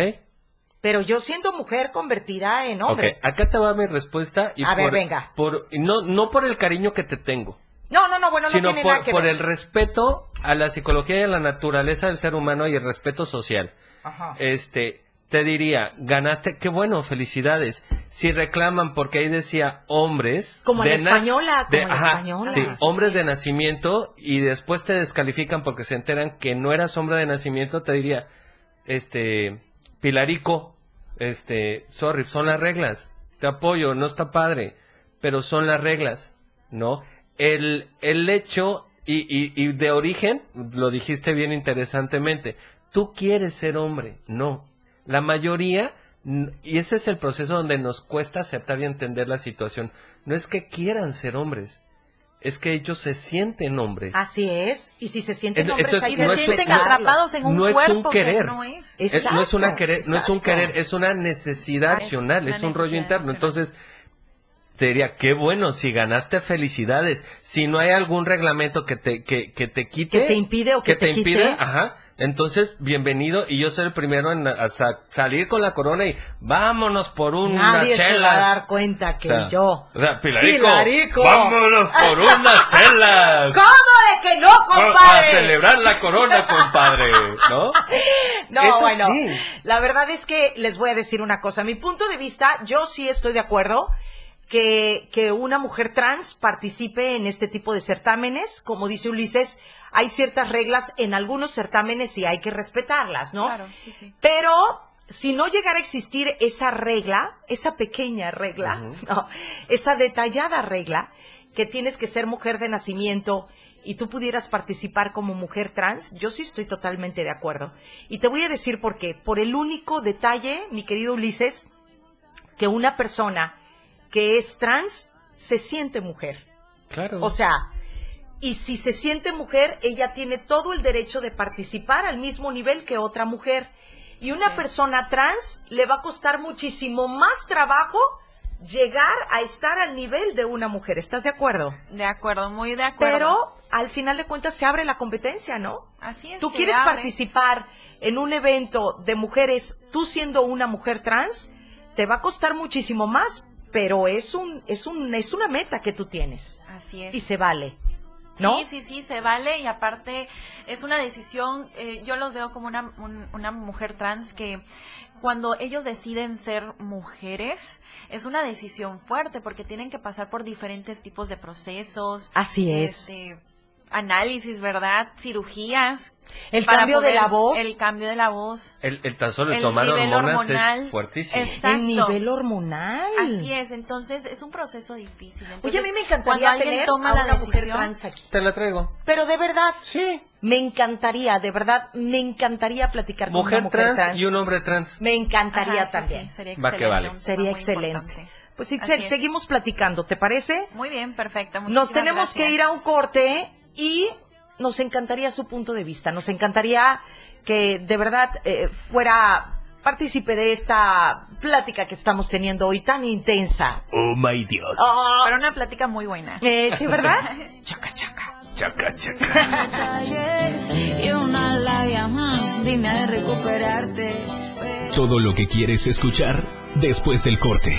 [SPEAKER 1] Pero yo siendo mujer convertida en hombre.
[SPEAKER 3] Acá te va mi respuesta. Y
[SPEAKER 1] A ver, venga.
[SPEAKER 3] Por, no, no por el cariño que te tengo,
[SPEAKER 1] No, no, no, bueno, no tiene
[SPEAKER 3] por,
[SPEAKER 1] nada que
[SPEAKER 3] por
[SPEAKER 1] ver.
[SPEAKER 3] el respeto a la psicología y a la naturaleza del ser humano y el respeto social.
[SPEAKER 1] Ajá.
[SPEAKER 3] Este, te diría, ganaste, qué bueno, felicidades. Si reclaman, porque ahí decía hombres.
[SPEAKER 1] Como
[SPEAKER 3] de
[SPEAKER 1] española, como
[SPEAKER 3] de-
[SPEAKER 1] la
[SPEAKER 3] ajá,
[SPEAKER 1] española.
[SPEAKER 3] Sí, hombres de nacimiento y después te descalifican porque se enteran que no eras hombre de nacimiento, te diría, este, Pilarico, este, sorry, son las reglas. Te apoyo, no está padre, pero son las reglas, ¿no? El, el hecho, y, y, y de origen, lo dijiste bien interesantemente, tú quieres ser hombre, no. La mayoría, y ese es el proceso donde nos cuesta aceptar y entender la situación, no es que quieran ser hombres, es que ellos se sienten hombres.
[SPEAKER 1] Así es. Y si se sienten
[SPEAKER 3] Ent-
[SPEAKER 1] hombres,
[SPEAKER 3] entonces, no es un-
[SPEAKER 1] respetarlo.
[SPEAKER 10] atrapados en un
[SPEAKER 3] no es un
[SPEAKER 10] cuerpo que
[SPEAKER 3] querer.
[SPEAKER 10] no es.
[SPEAKER 3] Es- no es una
[SPEAKER 1] Exacto,
[SPEAKER 3] querer, no es un
[SPEAKER 1] exacto.
[SPEAKER 3] querer, es una necesidad
[SPEAKER 10] Ah, es una
[SPEAKER 3] un rollo interno. Entonces, te diría, qué bueno, si ganaste, felicidades. Si no hay algún reglamento que te, que, que te quite.
[SPEAKER 1] Que te impide o que te
[SPEAKER 3] impide,
[SPEAKER 1] quite.
[SPEAKER 3] ajá. Entonces, bienvenido, y yo soy el primero en a- sa- salir con la corona y vámonos por una
[SPEAKER 1] Nadie
[SPEAKER 3] chela.
[SPEAKER 1] se va a dar cuenta que
[SPEAKER 3] O sea,
[SPEAKER 1] yo.
[SPEAKER 3] O sea, Pilarico,
[SPEAKER 1] Pilarico.
[SPEAKER 3] vámonos por unas chelas.
[SPEAKER 1] ¿Cómo de que no,
[SPEAKER 3] A
[SPEAKER 1] compadre?
[SPEAKER 3] celebrar la corona, compadre, ¿no?
[SPEAKER 1] No, bueno, la verdad es que les voy a decir una cosa. Mi punto de vista, yo sí estoy de acuerdo que, que una mujer trans participe en este tipo de certámenes. Como dice Ulises, hay ciertas reglas en algunos certámenes y hay que respetarlas, ¿no?
[SPEAKER 10] Claro, sí, sí.
[SPEAKER 1] Pero si no llegara a existir esa regla, esa pequeña regla, no, esa detallada regla, que tienes que ser mujer de nacimiento y tú pudieras participar como mujer trans, yo sí estoy totalmente de acuerdo. Y te voy a decir por qué. Por el único detalle, mi querido Ulises, que una persona que es trans se siente mujer.
[SPEAKER 3] Claro.
[SPEAKER 1] O sea, y si se siente mujer, ella tiene todo el derecho de participar al mismo nivel que otra mujer. Y una persona trans le va a costar muchísimo más trabajo llegar a estar al nivel de una mujer. ¿Estás de acuerdo?
[SPEAKER 10] De acuerdo, muy de acuerdo.
[SPEAKER 1] Pero al final de cuentas se abre la competencia, ¿no?
[SPEAKER 10] Así es.
[SPEAKER 1] Tú quieres
[SPEAKER 10] abre.
[SPEAKER 1] participar en un evento de mujeres, tú siendo una mujer trans, te va a costar muchísimo más, pero es un es un es una meta que tú tienes
[SPEAKER 10] Así es.
[SPEAKER 1] y se vale. ¿No?
[SPEAKER 10] Sí, sí, sí, se vale y aparte es una decisión, eh, yo los veo como una, un- una mujer trans que cuando ellos deciden ser mujeres es una decisión fuerte porque tienen que pasar por diferentes tipos de procesos.
[SPEAKER 1] Así es.
[SPEAKER 10] este, análisis, ¿verdad? Cirugías.
[SPEAKER 1] El cambio de la voz.
[SPEAKER 10] El cambio de la voz.
[SPEAKER 3] El, el tan solo el,
[SPEAKER 10] El
[SPEAKER 3] tomar
[SPEAKER 10] nivel
[SPEAKER 3] hormonas
[SPEAKER 10] hormonal.
[SPEAKER 3] es fuertísimo.
[SPEAKER 10] Exacto.
[SPEAKER 1] El nivel hormonal.
[SPEAKER 10] Así es, entonces es un proceso difícil.
[SPEAKER 1] Oye, a mí me encantaría tener
[SPEAKER 10] toma
[SPEAKER 1] a
[SPEAKER 10] la
[SPEAKER 1] una mujer
[SPEAKER 10] decisión-
[SPEAKER 1] trans aquí.
[SPEAKER 3] Te la traigo.
[SPEAKER 1] Pero de verdad. Sí. Me encantaría, de verdad, me encantaría platicar con
[SPEAKER 3] Mujer,
[SPEAKER 1] una mujer
[SPEAKER 3] trans,
[SPEAKER 1] trans.
[SPEAKER 3] y un hombre trans.
[SPEAKER 1] Me encantaría
[SPEAKER 10] Ajá, sí,
[SPEAKER 1] también.
[SPEAKER 10] sí, sería
[SPEAKER 3] Va que vale.
[SPEAKER 1] Sería excelente.
[SPEAKER 10] importante.
[SPEAKER 1] Pues Itzel, seguimos platicando, ¿te parece?
[SPEAKER 10] Muy bien, perfecto.
[SPEAKER 1] Nos tenemos que ir a un corte y nos encantaría su punto de vista. Nos encantaría que de verdad eh, fuera partícipe de esta plática que estamos teniendo hoy tan intensa.
[SPEAKER 21] Oh my Dios.
[SPEAKER 10] Pero una plática muy buena.
[SPEAKER 1] Eh, ¿Sí, verdad?
[SPEAKER 10] chaca, chaca.
[SPEAKER 21] Chaca, chaca.
[SPEAKER 7] mm, recuperarte.
[SPEAKER 4] Todo lo que quieres escuchar después del corte.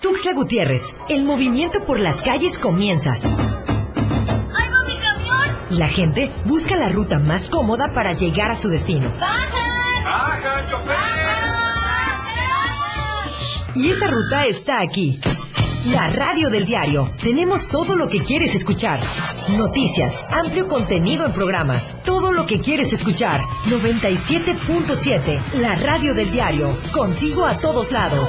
[SPEAKER 12] Tuxtla Gutiérrez, el movimiento por las calles comienza.
[SPEAKER 7] ¡Ahí va mi camión!
[SPEAKER 12] La gente busca la ruta más cómoda para llegar a su destino.
[SPEAKER 7] ¡Bajan!
[SPEAKER 22] ¡Baja, chofer!
[SPEAKER 12] Y esa ruta está aquí. La radio del diario. Tenemos todo lo que quieres escuchar. Noticias, amplio contenido en programas. Todo lo que quieres escuchar. 97.7. La radio del diario. Contigo a todos lados.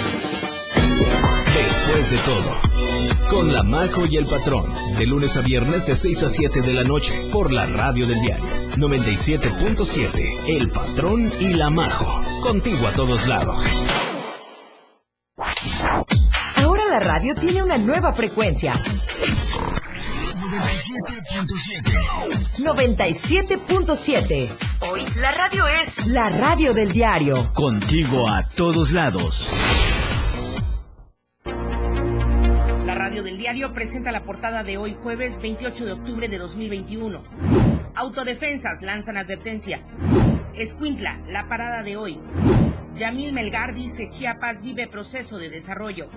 [SPEAKER 4] Después de todo, con La Majo y el Patrón, de lunes a viernes de 6 a 7 de la noche, por la radio del diario 97.7, El Patrón y La Majo, contigo a todos lados.
[SPEAKER 12] Ahora la radio tiene una nueva frecuencia. 97.7. Hoy la radio es la radio del diario.
[SPEAKER 8] Contigo a todos lados.
[SPEAKER 23] Diario presenta la portada de hoy jueves 28 de octubre de 2021. Autodefensas lanzan advertencia. Escuintla, la parada de hoy. Yamil Melgar dice Chiapas vive proceso de desarrollo.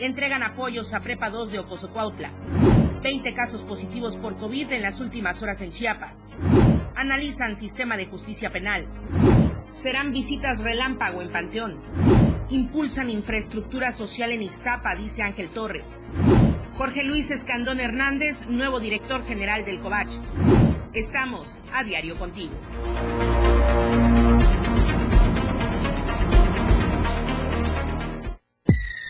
[SPEAKER 23] Entregan apoyos a Prepa 2 de Ocosocuautla. 20 casos positivos por COVID en las últimas horas en Chiapas. Analizan sistema de justicia penal. Serán visitas relámpago en Panteón. Impulsan infraestructura social en Iztapa, dice Ángel Torres. Jorge Luis Escandón Hernández, nuevo director general del COVACH. Estamos a diario contigo.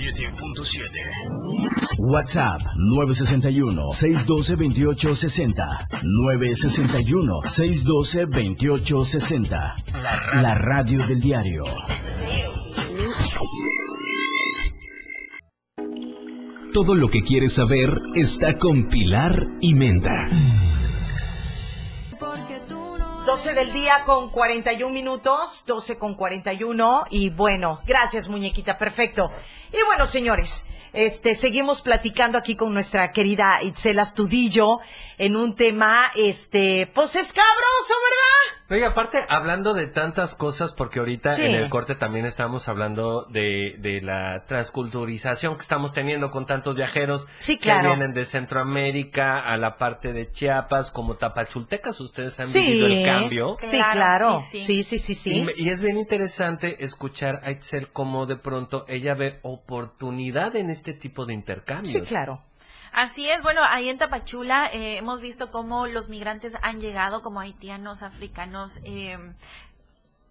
[SPEAKER 8] 97.7. WhatsApp 961-612-2860. 961-612-2860. La, la radio del diario.
[SPEAKER 4] Todo lo que quieres saber está con Pilar y Menta.
[SPEAKER 1] 12 del día con 41 minutos, 12 con 41 y bueno, gracias muñequita, perfecto. Y bueno, señores, Este, seguimos platicando aquí con nuestra querida Itzel Astudillo en un tema, este, pues escabroso, ¿verdad?
[SPEAKER 3] Oye, aparte, hablando de tantas cosas, porque ahorita
[SPEAKER 1] Sí.
[SPEAKER 3] en el corte también estamos hablando de, de la transculturización que estamos teniendo con tantos viajeros
[SPEAKER 1] Sí,
[SPEAKER 3] que
[SPEAKER 1] claro.
[SPEAKER 3] vienen de Centroamérica a la parte de Chiapas, como Tapachultecas, ustedes han
[SPEAKER 1] Sí,
[SPEAKER 3] vivido el cambio.
[SPEAKER 1] sí, claro. Sí, sí, sí, sí.
[SPEAKER 3] Y, y es bien interesante escuchar a Itzel cómo de pronto ella ve oportunidad en este tipo de intercambios.
[SPEAKER 1] Sí, claro.
[SPEAKER 10] Así es, bueno, ahí en Tapachula eh, hemos visto cómo los migrantes han llegado, como haitianos, africanos, eh,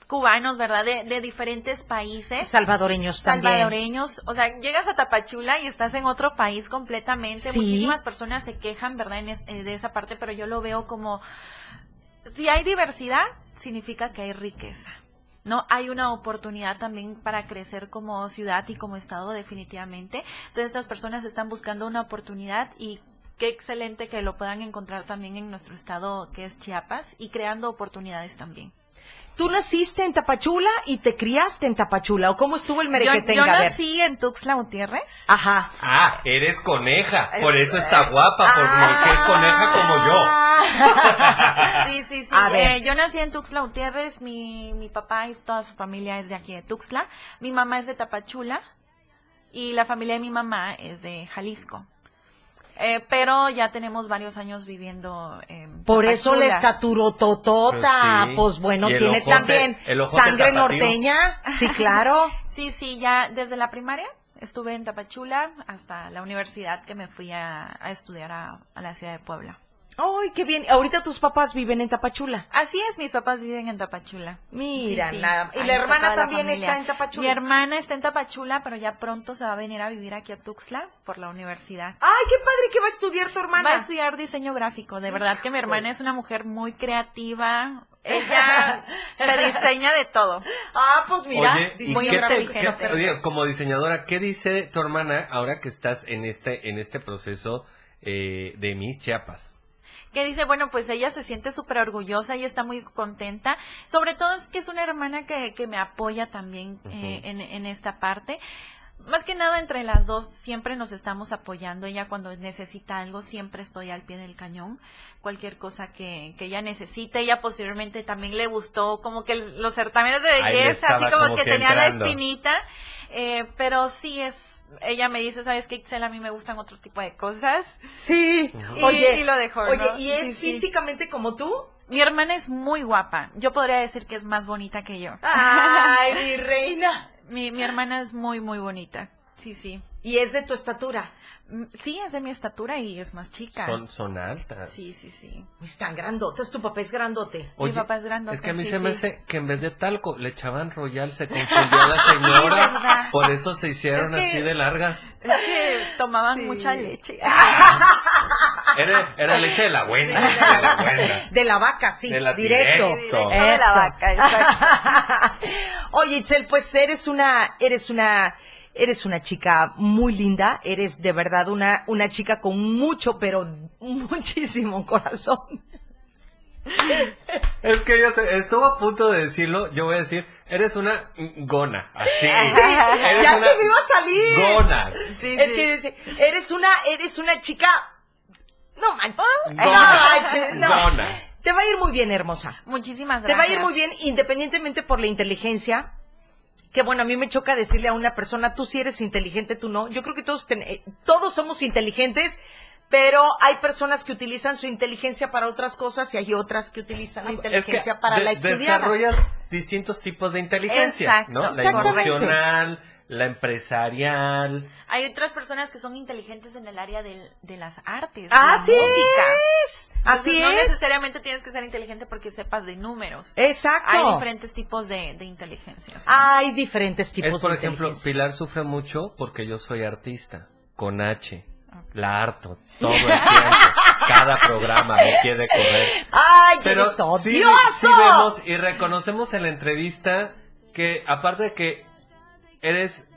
[SPEAKER 10] cubanos, ¿verdad? De, de diferentes países.
[SPEAKER 1] Salvadoreños también.
[SPEAKER 10] Salvadoreños, o sea, llegas a Tapachula y estás en otro país completamente.
[SPEAKER 1] Sí.
[SPEAKER 10] Muchísimas personas se quejan, ¿verdad? En es- eh, de esa parte, pero yo lo veo como, si hay diversidad, significa que hay riqueza. ¿No? Hay una oportunidad también para crecer como ciudad y como estado definitivamente. Entonces estas personas están buscando una oportunidad y qué excelente que lo puedan encontrar también en nuestro estado que es Chiapas y creando oportunidades también.
[SPEAKER 1] Tú naciste en Tapachula y te criaste en Tapachula, ¿o cómo estuvo el
[SPEAKER 10] Yo,
[SPEAKER 1] merequetengue?
[SPEAKER 10] yo
[SPEAKER 1] A ver.
[SPEAKER 10] nací en Tuxtla Gutiérrez.
[SPEAKER 1] Ajá.
[SPEAKER 3] Ah, eres coneja, por eso está guapa, porque es coneja como yo.
[SPEAKER 10] Sí, sí, sí.
[SPEAKER 1] A ver.
[SPEAKER 10] Eh, yo nací en Tuxtla Gutiérrez, mi, mi papá y toda su familia es de aquí de Tuxtla, mi mamá es de Tapachula y la familia de mi mamá es de Jalisco. Eh, pero ya tenemos varios años viviendo en
[SPEAKER 1] Por eso la
[SPEAKER 10] Tapachula.
[SPEAKER 1] estatura totota,
[SPEAKER 10] Pues
[SPEAKER 1] pues, bueno, tiene también sangre norteña, sí, claro.
[SPEAKER 10] Sí, sí, ya desde la primaria estuve en Tapachula hasta la universidad que me fui a, a estudiar a, a la ciudad de Puebla.
[SPEAKER 1] Ay, qué bien. Ahorita tus papás viven en Tapachula.
[SPEAKER 10] Así es, mis papás viven en Tapachula.
[SPEAKER 1] Mira,
[SPEAKER 10] Sí, sí.
[SPEAKER 1] nada. ¿Y la hermana
[SPEAKER 10] la
[SPEAKER 1] también está en Tapachula?
[SPEAKER 10] Mi hermana está en Tapachula, pero ya pronto se va a venir a vivir aquí a Tuxtla por la universidad.
[SPEAKER 1] Ay, qué padre que va a estudiar tu hermana.
[SPEAKER 10] Va a estudiar diseño gráfico. De verdad que mi hermana es una mujer muy creativa. Ella te diseña de todo.
[SPEAKER 1] Ah, pues
[SPEAKER 3] Oye, ¿y
[SPEAKER 10] muy
[SPEAKER 3] qué te-
[SPEAKER 10] inteligente.
[SPEAKER 3] qué- oye, como diseñadora, ¿qué dice tu hermana ahora que estás en este, en este proceso eh, de Miss Chiapas?
[SPEAKER 10] Que dice, bueno, pues ella se siente súper orgullosa y está muy contenta. Sobre todo es que es una hermana que, que me apoya también eh, en, en esta parte. Más que nada entre las dos siempre nos estamos apoyando. Ella cuando necesita algo siempre estoy al pie del cañón. Cualquier cosa que, que ella necesite. Ella posiblemente también le gustó como que los certámenes de belleza, así como,
[SPEAKER 3] como
[SPEAKER 10] que,
[SPEAKER 3] que
[SPEAKER 10] tenía la espinita. Eh, pero sí es, ella me dice, ¿sabes qué, Excel? A mí me gustan otro tipo de cosas.
[SPEAKER 1] Sí.
[SPEAKER 10] Y,
[SPEAKER 1] Oye,
[SPEAKER 10] y lo dejó,
[SPEAKER 1] oye,
[SPEAKER 10] ¿no?
[SPEAKER 1] ¿y es
[SPEAKER 10] Sí, sí.
[SPEAKER 1] físicamente como tú?
[SPEAKER 10] Mi hermana es muy guapa. Yo podría decir que es más bonita que yo.
[SPEAKER 1] Ay, mi reina.
[SPEAKER 10] Mi, mi hermana es muy, muy bonita. Sí, sí.
[SPEAKER 1] ¿Y es de tu estatura?
[SPEAKER 10] Mm, Sí, es de mi estatura y es más chica.
[SPEAKER 3] Son, son altas.
[SPEAKER 10] Sí, sí, sí.
[SPEAKER 1] Están grandotes, tu papá es grandote.
[SPEAKER 3] Oye,
[SPEAKER 10] mi papá es grandote.
[SPEAKER 3] Es que a mí
[SPEAKER 10] sí,
[SPEAKER 3] se me hace que en vez de talco le echaban royal, se confundió la señora. por eso se hicieron
[SPEAKER 10] Es que-
[SPEAKER 3] así de largas.
[SPEAKER 10] Es que tomaban mucha leche.
[SPEAKER 3] Era, era leche de la buena. de la buena.
[SPEAKER 1] De la vaca, sí,
[SPEAKER 3] De la
[SPEAKER 1] directo.
[SPEAKER 3] directo.
[SPEAKER 10] Directo de la vaca, exacto.
[SPEAKER 1] Oye, Itzel, pues eres una, eres una, eres una chica muy linda, eres de verdad una, una chica con mucho, pero muchísimo corazón.
[SPEAKER 3] Es que ella se- estuvo a punto de decirlo. Yo voy a decir, eres una gona. Así.
[SPEAKER 1] Sí,
[SPEAKER 3] Eres
[SPEAKER 1] ya
[SPEAKER 3] una
[SPEAKER 1] se me iba a salir.
[SPEAKER 3] Gona.
[SPEAKER 1] es que dice, eres una, eres una chica, no manches,
[SPEAKER 3] Gona.
[SPEAKER 1] no manches, no.
[SPEAKER 3] Gona.
[SPEAKER 1] Te va a ir muy bien, hermosa.
[SPEAKER 10] Muchísimas
[SPEAKER 1] Te
[SPEAKER 10] gracias.
[SPEAKER 1] va a ir muy bien independientemente por la inteligencia. Que bueno, a mí me choca decirle a una persona, tú sí eres inteligente, tú no. Yo creo que todos, ten- eh, todos somos inteligentes, pero hay personas que utilizan su inteligencia para otras cosas y hay otras que utilizan la
[SPEAKER 3] Es que
[SPEAKER 1] inteligencia para
[SPEAKER 3] de-
[SPEAKER 1] la estudiada.
[SPEAKER 3] desarrollas distintos tipos de inteligencia,
[SPEAKER 10] Exacto,
[SPEAKER 3] ¿no? La emocional, la empresarial.
[SPEAKER 10] Hay otras personas que son inteligentes en el área del- de las artes.
[SPEAKER 1] Así
[SPEAKER 10] la música.
[SPEAKER 1] es,
[SPEAKER 10] Entonces,
[SPEAKER 1] así
[SPEAKER 10] no
[SPEAKER 1] es.
[SPEAKER 10] necesariamente tienes que ser inteligente porque sepas de números.
[SPEAKER 1] Exacto.
[SPEAKER 10] Hay diferentes tipos de, de inteligencia. ¿sí?
[SPEAKER 1] Hay diferentes tipos
[SPEAKER 3] Es, por
[SPEAKER 1] de
[SPEAKER 3] ejemplo. Pilar sufre mucho porque yo soy artista, con H. La harto todo el tiempo. Cada programa me quiere correr.
[SPEAKER 1] ¡Ay,
[SPEAKER 3] Pero
[SPEAKER 1] eres
[SPEAKER 3] sí,
[SPEAKER 1] odioso!
[SPEAKER 3] sí vemos y reconocemos en la entrevista que, aparte de que eres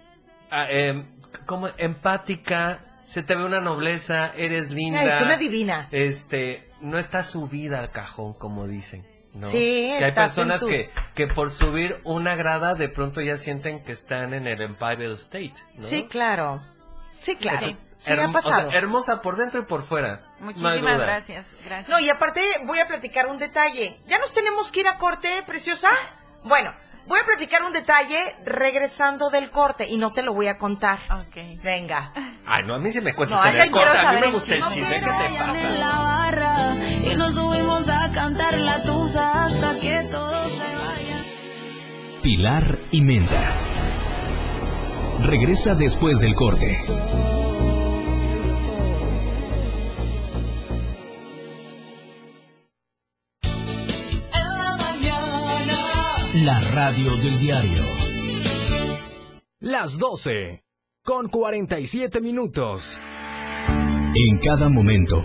[SPEAKER 3] ah, em, como empática, se te ve una nobleza, eres linda.
[SPEAKER 1] Es una divina.
[SPEAKER 3] Este, no está subida al cajón, como dicen. ¿no?
[SPEAKER 1] Sí,
[SPEAKER 3] que hay personas
[SPEAKER 1] tus-
[SPEAKER 3] que, que por subir una grada de pronto ya sienten que están en el Empire State. ¿no?
[SPEAKER 1] Sí, claro. Sí, claro.
[SPEAKER 10] Sí.
[SPEAKER 1] Sí, ha
[SPEAKER 3] o sea, hermosa por dentro y por fuera.
[SPEAKER 10] Muchísimas gracias, gracias.
[SPEAKER 1] No, y aparte voy a platicar un detalle. ¿Ya nos tenemos que ir a corte, preciosa? Bueno, voy a platicar un detalle regresando del corte y no te lo voy a contar.
[SPEAKER 10] Ok.
[SPEAKER 1] Venga.
[SPEAKER 3] Ay, no, a mí se me cuenta
[SPEAKER 1] No,
[SPEAKER 3] en
[SPEAKER 1] ay,
[SPEAKER 3] el corte. A mí me gusta el chisme. ¿Qué te
[SPEAKER 15] en
[SPEAKER 3] pasa?
[SPEAKER 15] la barra y nos subimos a cantar la tusa hasta que todo se vaya.
[SPEAKER 4] Pilar y Menda. Regresa después del corte. La radio del diario.
[SPEAKER 24] Las 12. Con 47 minutos.
[SPEAKER 4] En cada momento,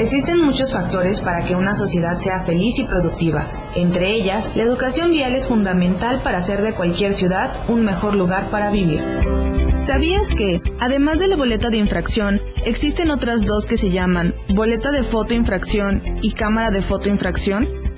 [SPEAKER 13] Existen muchos factores para que una sociedad sea feliz y productiva. Entre ellas, la educación vial es fundamental para hacer de cualquier ciudad un mejor lugar para vivir. ¿Sabías que, además de la boleta de infracción, existen otras dos que se llaman boleta de fotoinfracción y cámara de fotoinfracción?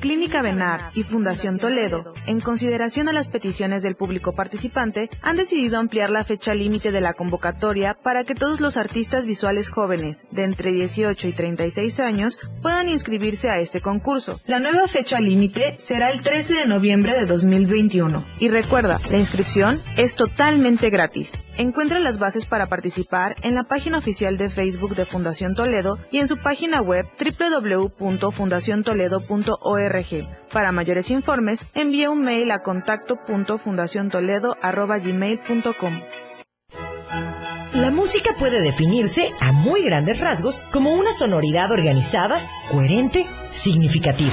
[SPEAKER 13] Clínica Benar y Fundación Toledo, en consideración a las peticiones del público participante, han decidido ampliar la fecha límite de la convocatoria para que todos los artistas visuales jóvenes de entre 18 y 36 años puedan inscribirse a este concurso. La nueva fecha límite será el 13 de noviembre de 2021. Y recuerda, la inscripción es totalmente gratis. Encuentra las bases para participar en la página oficial de Facebook de Fundación Toledo y en su página web www.fundaciontoledo.org. Para mayores informes, envía un mail a contacto.fundaciontoledo.gmail.com.
[SPEAKER 12] La música puede definirse a muy grandes rasgos como una sonoridad organizada, coherente, significativa.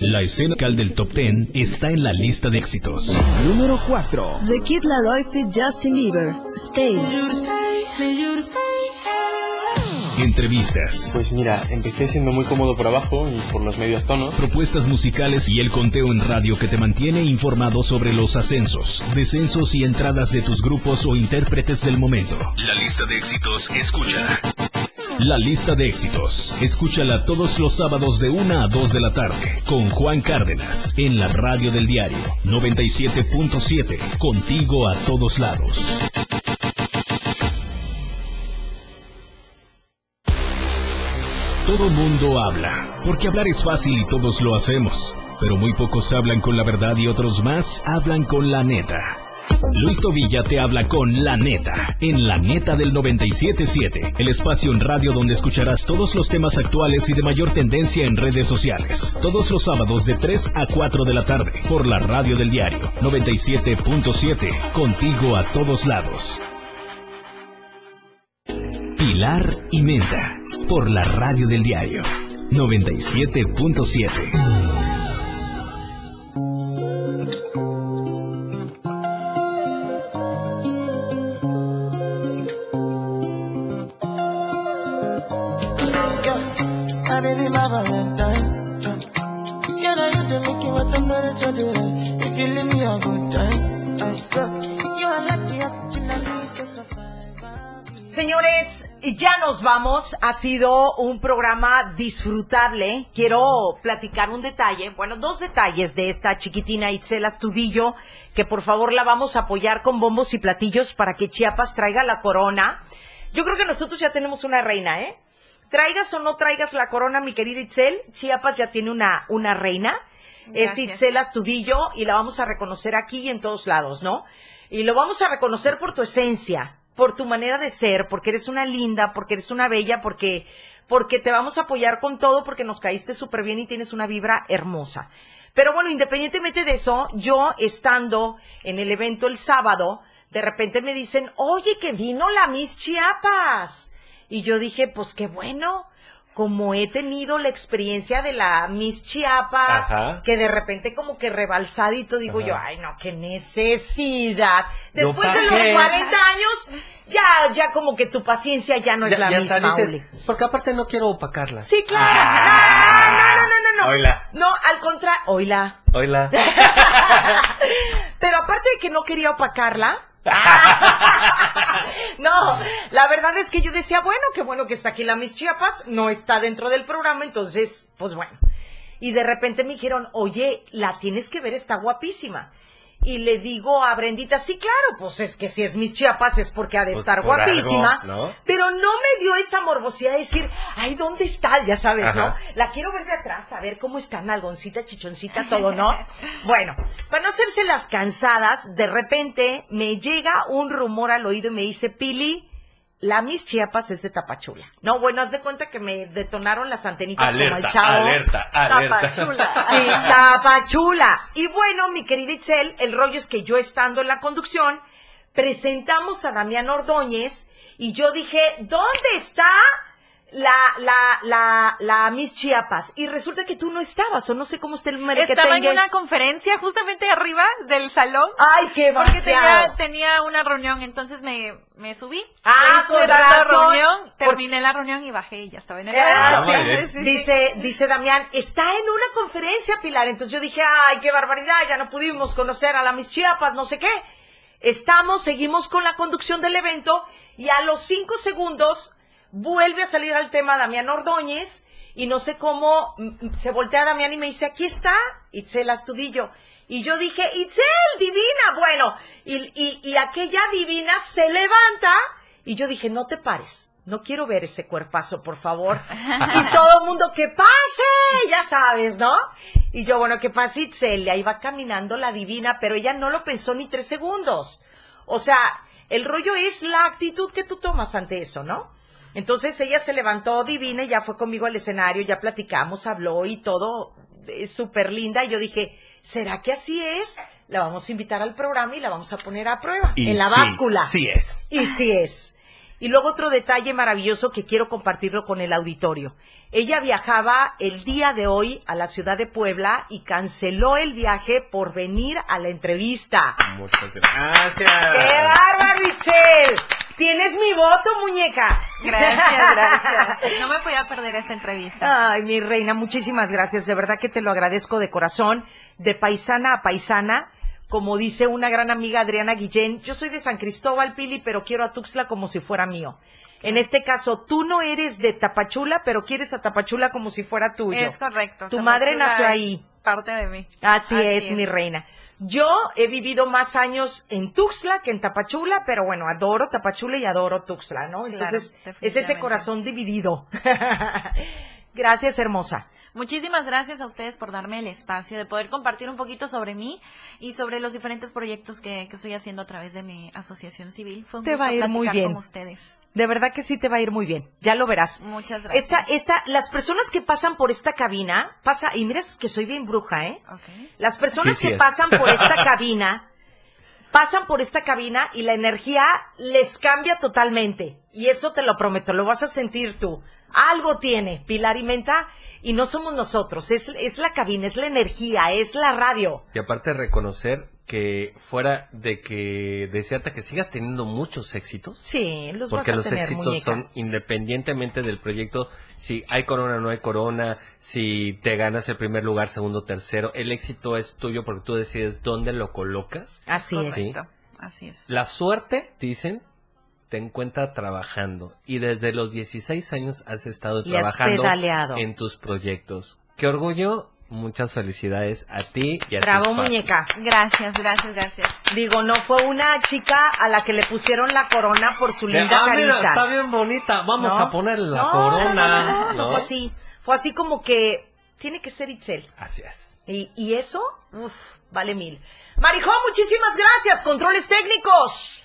[SPEAKER 4] La escena local del top 10 está en la lista de éxitos.
[SPEAKER 24] Número 4.
[SPEAKER 15] The Kid Laroi fit Justin Bieber. Stay.
[SPEAKER 4] Entrevistas,
[SPEAKER 14] Pues mira, empecé siendo muy cómodo por abajo y por los medios tonos.
[SPEAKER 4] propuestas musicales y el conteo en radio que te mantiene informado sobre los ascensos, descensos y entradas de tus grupos o intérpretes del momento. La lista de éxitos, escucha. La lista de éxitos, escúchala todos los sábados de 1 a 2 de la tarde con Juan Cárdenas en la radio del diario 97.7, contigo a todos lados. Todo mundo habla, porque hablar es fácil y todos lo hacemos, pero muy pocos hablan con la verdad y otros más hablan con la neta. Luis Tobilla te habla con La Neta, en La Neta del 977, el espacio en radio donde escucharás todos los temas actuales y de mayor tendencia en redes sociales. Todos los sábados de 3 a 4 de la tarde, por la radio del diario 97.7, contigo a todos lados. Pilar y Menta, por la radio del diario 97.7.
[SPEAKER 1] Señores, ya nos vamos. Ha sido un programa disfrutable. Quiero platicar un detalle, bueno, dos detalles de esta chiquitina Itzel Astudillo, que por favor la vamos a apoyar con bombos y platillos para que Chiapas traiga la corona. Yo creo que nosotros ya tenemos una reina, ¿eh? Traigas o no traigas la corona, mi querida Itzel, Chiapas ya tiene una, una reina. Es
[SPEAKER 10] Gracias.
[SPEAKER 1] Itzel Astudillo y la vamos a reconocer aquí y en todos lados, ¿no? Y lo vamos a reconocer por tu esencia, por tu manera de ser, porque eres una linda, porque eres una bella, porque, porque te vamos a apoyar con todo, porque nos caíste súper bien y tienes una vibra hermosa. Pero bueno, independientemente de eso, yo estando en el evento el sábado, de repente me dicen, oye, que vino la Miss Chiapas. Y yo dije, pues qué bueno, como he tenido la experiencia de la Miss Chiapas,
[SPEAKER 3] Ajá.
[SPEAKER 1] que de repente como que rebalsadito, digo
[SPEAKER 3] Ajá.
[SPEAKER 1] yo, ay no, qué necesidad. Después
[SPEAKER 3] ¿pa'
[SPEAKER 1] de los
[SPEAKER 3] qué?
[SPEAKER 1] 40 años, ya, ya como que tu paciencia ya no es la
[SPEAKER 3] ya
[SPEAKER 1] misma,
[SPEAKER 3] dices, porque aparte no quiero opacarla.
[SPEAKER 1] Sí, claro.
[SPEAKER 3] Ah.
[SPEAKER 1] no, no, no, no, no.
[SPEAKER 3] Oila.
[SPEAKER 1] No, al contrario, oíla.
[SPEAKER 3] Oila.
[SPEAKER 1] Pero aparte de que no quería opacarla. no, la verdad es que yo decía, bueno, qué bueno que está aquí la Miss Chiapas, no está dentro del programa, entonces, pues bueno. Y de repente me dijeron, oye, la tienes que ver, está guapísima. Y le digo a Brendita, sí, claro, pues es que si es Miss Chiapas es porque ha de
[SPEAKER 3] Pues
[SPEAKER 1] estar guapísima.
[SPEAKER 3] algo, ¿no?
[SPEAKER 1] Pero no me dio esa morbosidad de decir, ay, ¿dónde está? Ya sabes, ¿no? La quiero ver de atrás, a ver cómo está, nalgoncita, chichoncita, todo, ¿no? Bueno, para no hacerse las cansadas, de repente me llega un rumor al oído y me dice, Pili, la Miss Chiapas es de Tapachula. No, bueno, haz de cuenta que me detonaron las antenitas como el chavo.
[SPEAKER 3] alerta, alerta.
[SPEAKER 10] Tapachula.
[SPEAKER 1] Sí, Tapachula. Y bueno, mi querida Itzel, el rollo es que yo estando en la conducción, presentamos a Damián Ordóñez y yo dije, ¿dónde está la, la, la, la Miss Chiapas? Y resulta que tú no estabas, o no sé cómo está el
[SPEAKER 10] Estaba en
[SPEAKER 1] merequetengue.
[SPEAKER 10] una conferencia justamente arriba del salón.
[SPEAKER 1] Ay, qué
[SPEAKER 10] Porque tenía, tenía una reunión, entonces me, me subí.
[SPEAKER 1] Ah, con Por-
[SPEAKER 10] terminé la reunión y bajé y ya estaba en el
[SPEAKER 1] Ah,
[SPEAKER 10] evento.
[SPEAKER 1] sí.
[SPEAKER 10] Sí, sí, sí.
[SPEAKER 1] Dice, dice Damián, está en una conferencia, Pilar. Entonces yo dije, ay, qué barbaridad, ya no pudimos conocer a la Miss Chiapas, no sé qué. Estamos, seguimos con la conducción del evento y a los cinco segundos vuelve a salir al tema Damián Ordóñez y no sé cómo mm, se voltea Damián y me dice, aquí está Itzel Astudillo. Y yo dije, Itzel, divina, bueno, y, y, y aquella divina se levanta y yo dije, no te pares, no quiero ver ese cuerpazo, por favor. y todo el mundo, que pase, ya sabes, ¿no? Y yo, bueno, que pase Itzel, y ahí va caminando la divina, pero ella no lo pensó ni tres segundos. O sea, el rollo es la actitud que tú tomas ante eso, ¿no? Entonces ella se levantó divina y ya fue conmigo al escenario, ya platicamos, habló y todo es súper linda. Y yo dije, ¿será que así es? La vamos a invitar al programa y la vamos a poner a prueba
[SPEAKER 3] Y
[SPEAKER 1] en la
[SPEAKER 3] sí,
[SPEAKER 1] báscula.
[SPEAKER 3] sí es.
[SPEAKER 1] Y sí es. Y luego otro detalle maravilloso que quiero compartirlo con el auditorio. Ella viajaba el día de hoy a la ciudad de Puebla y canceló el viaje por venir a la entrevista.
[SPEAKER 3] Muchas gracias.
[SPEAKER 1] ¡Qué bárbaro, Itzel! Tienes mi voto, muñeca.
[SPEAKER 10] Gracias, gracias. No me podía perder esta entrevista.
[SPEAKER 1] Ay, mi reina, muchísimas gracias. De verdad que te lo agradezco de corazón, de paisana a paisana. Como dice una gran amiga Adriana Guillén, yo soy de San Cristóbal, Pili, pero quiero a Tuxtla como si fuera mío. En este caso, tú no eres de Tapachula, pero quieres a Tapachula como si fuera tuyo.
[SPEAKER 10] Es correcto.
[SPEAKER 1] Tu madre nació ahí.
[SPEAKER 10] Parte de mí.
[SPEAKER 1] Así, es, mi reina. Yo he vivido más años en Tuxtla que en Tapachula, pero bueno, adoro Tapachula y adoro Tuxtla, ¿no? Entonces, es ese corazón dividido. Gracias, hermosa.
[SPEAKER 10] Muchísimas gracias a ustedes por darme el espacio de poder compartir un poquito sobre mí y sobre los diferentes proyectos que, que estoy haciendo a través de mi asociación civil. Fue un
[SPEAKER 1] Te
[SPEAKER 10] gusto
[SPEAKER 1] va a ir muy bien.
[SPEAKER 10] con ustedes.
[SPEAKER 1] De verdad que sí te va a ir muy bien. Ya lo verás.
[SPEAKER 10] Muchas gracias.
[SPEAKER 1] Esta, esta, las personas que pasan por esta cabina, pasa, y mira que soy bien bruja, ¿eh? Las personas
[SPEAKER 3] Sí, sí
[SPEAKER 1] que
[SPEAKER 3] es.
[SPEAKER 1] pasan por esta cabina, pasan por esta cabina y la energía les cambia totalmente. Y eso te lo prometo, lo vas a sentir tú. Algo tiene Pilar y Menta y no somos nosotros, es, es la cabina, es la energía, es la radio.
[SPEAKER 3] Y aparte reconocer que fuera de que desearte que sigas teniendo muchos éxitos.
[SPEAKER 1] Sí, los
[SPEAKER 3] porque
[SPEAKER 1] vas a
[SPEAKER 3] los
[SPEAKER 1] tener,
[SPEAKER 3] éxitos
[SPEAKER 1] muñeca.
[SPEAKER 3] son independientemente del proyecto, si hay corona o no hay corona, si te ganas el primer lugar, segundo, tercero, el éxito es tuyo porque tú decides dónde lo colocas.
[SPEAKER 1] Así es.
[SPEAKER 10] Así es.
[SPEAKER 3] La suerte, dicen, te encuentra trabajando y desde los 16 años has estado
[SPEAKER 1] Y
[SPEAKER 3] trabajando en tus proyectos. Qué orgullo, muchas felicidades a ti y a
[SPEAKER 1] Bravo,
[SPEAKER 3] tus
[SPEAKER 1] muñeca.
[SPEAKER 10] Gracias, gracias, gracias.
[SPEAKER 1] Digo, no fue una chica a la que le pusieron la corona por su
[SPEAKER 3] De,
[SPEAKER 1] linda
[SPEAKER 3] ah, mira, está bien bonita, vamos
[SPEAKER 1] ¿No?
[SPEAKER 3] a ponerle la
[SPEAKER 1] No,
[SPEAKER 3] corona.
[SPEAKER 1] No, no, no, no,
[SPEAKER 3] ¿no?
[SPEAKER 1] fue así. Fue así como que tiene que ser Itzel.
[SPEAKER 3] Así es.
[SPEAKER 1] Y, y eso, uf, vale mil. Marijón, muchísimas gracias. Controles técnicos.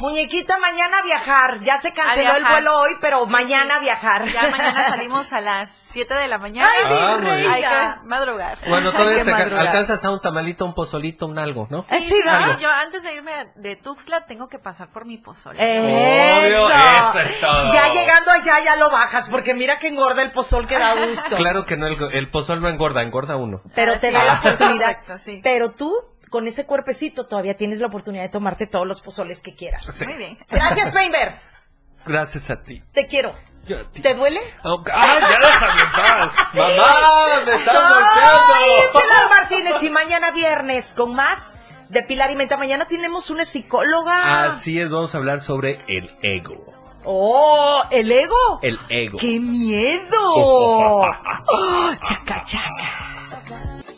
[SPEAKER 1] Muñequita, mañana viajar. Ya se canceló el vuelo hoy, pero mañana viajar.
[SPEAKER 10] Ya mañana salimos a las 7 de la mañana.
[SPEAKER 1] Ay,
[SPEAKER 3] Ah.
[SPEAKER 10] Hay que madrugar.
[SPEAKER 3] Bueno, todavía te
[SPEAKER 1] madrugar.
[SPEAKER 3] alcanzas a un tamalito, un pozolito, un algo, ¿no?
[SPEAKER 1] Eh, sí,
[SPEAKER 10] no,
[SPEAKER 1] ¿verdad?
[SPEAKER 10] yo antes de irme de Tuxtla tengo que pasar por mi pozole.
[SPEAKER 1] Eso.
[SPEAKER 3] Obvio, eso es todo.
[SPEAKER 1] Ya llegando allá ya lo bajas, porque mira que engorda el pozol que da gusto.
[SPEAKER 3] Claro que no, el, el pozol no engorda, engorda uno.
[SPEAKER 1] Pero te
[SPEAKER 10] Sí,
[SPEAKER 1] da la
[SPEAKER 10] ah,
[SPEAKER 1] oportunidad.
[SPEAKER 10] sí.
[SPEAKER 1] Pero tú, con ese cuerpecito, todavía tienes la oportunidad de tomarte todos los pozoles que quieras.
[SPEAKER 3] Sí.
[SPEAKER 10] Muy bien.
[SPEAKER 1] Gracias, Painter.
[SPEAKER 3] Gracias a ti.
[SPEAKER 1] Te quiero.
[SPEAKER 3] Yo a ti.
[SPEAKER 1] ¿Te duele?
[SPEAKER 3] Oh, ¡Ah, ya déjame en paz! ¡Mamá, me están
[SPEAKER 1] Soy
[SPEAKER 3] golpeando!
[SPEAKER 1] Pilar Martínez y mañana viernes con más de Pilar y Menta. Mañana tenemos una psicóloga.
[SPEAKER 3] Así es, vamos a hablar sobre el ego.
[SPEAKER 1] ¡Oh! ¿El ego?
[SPEAKER 3] El ego.
[SPEAKER 1] ¡Qué miedo! ¡Oh, chaca, chaca!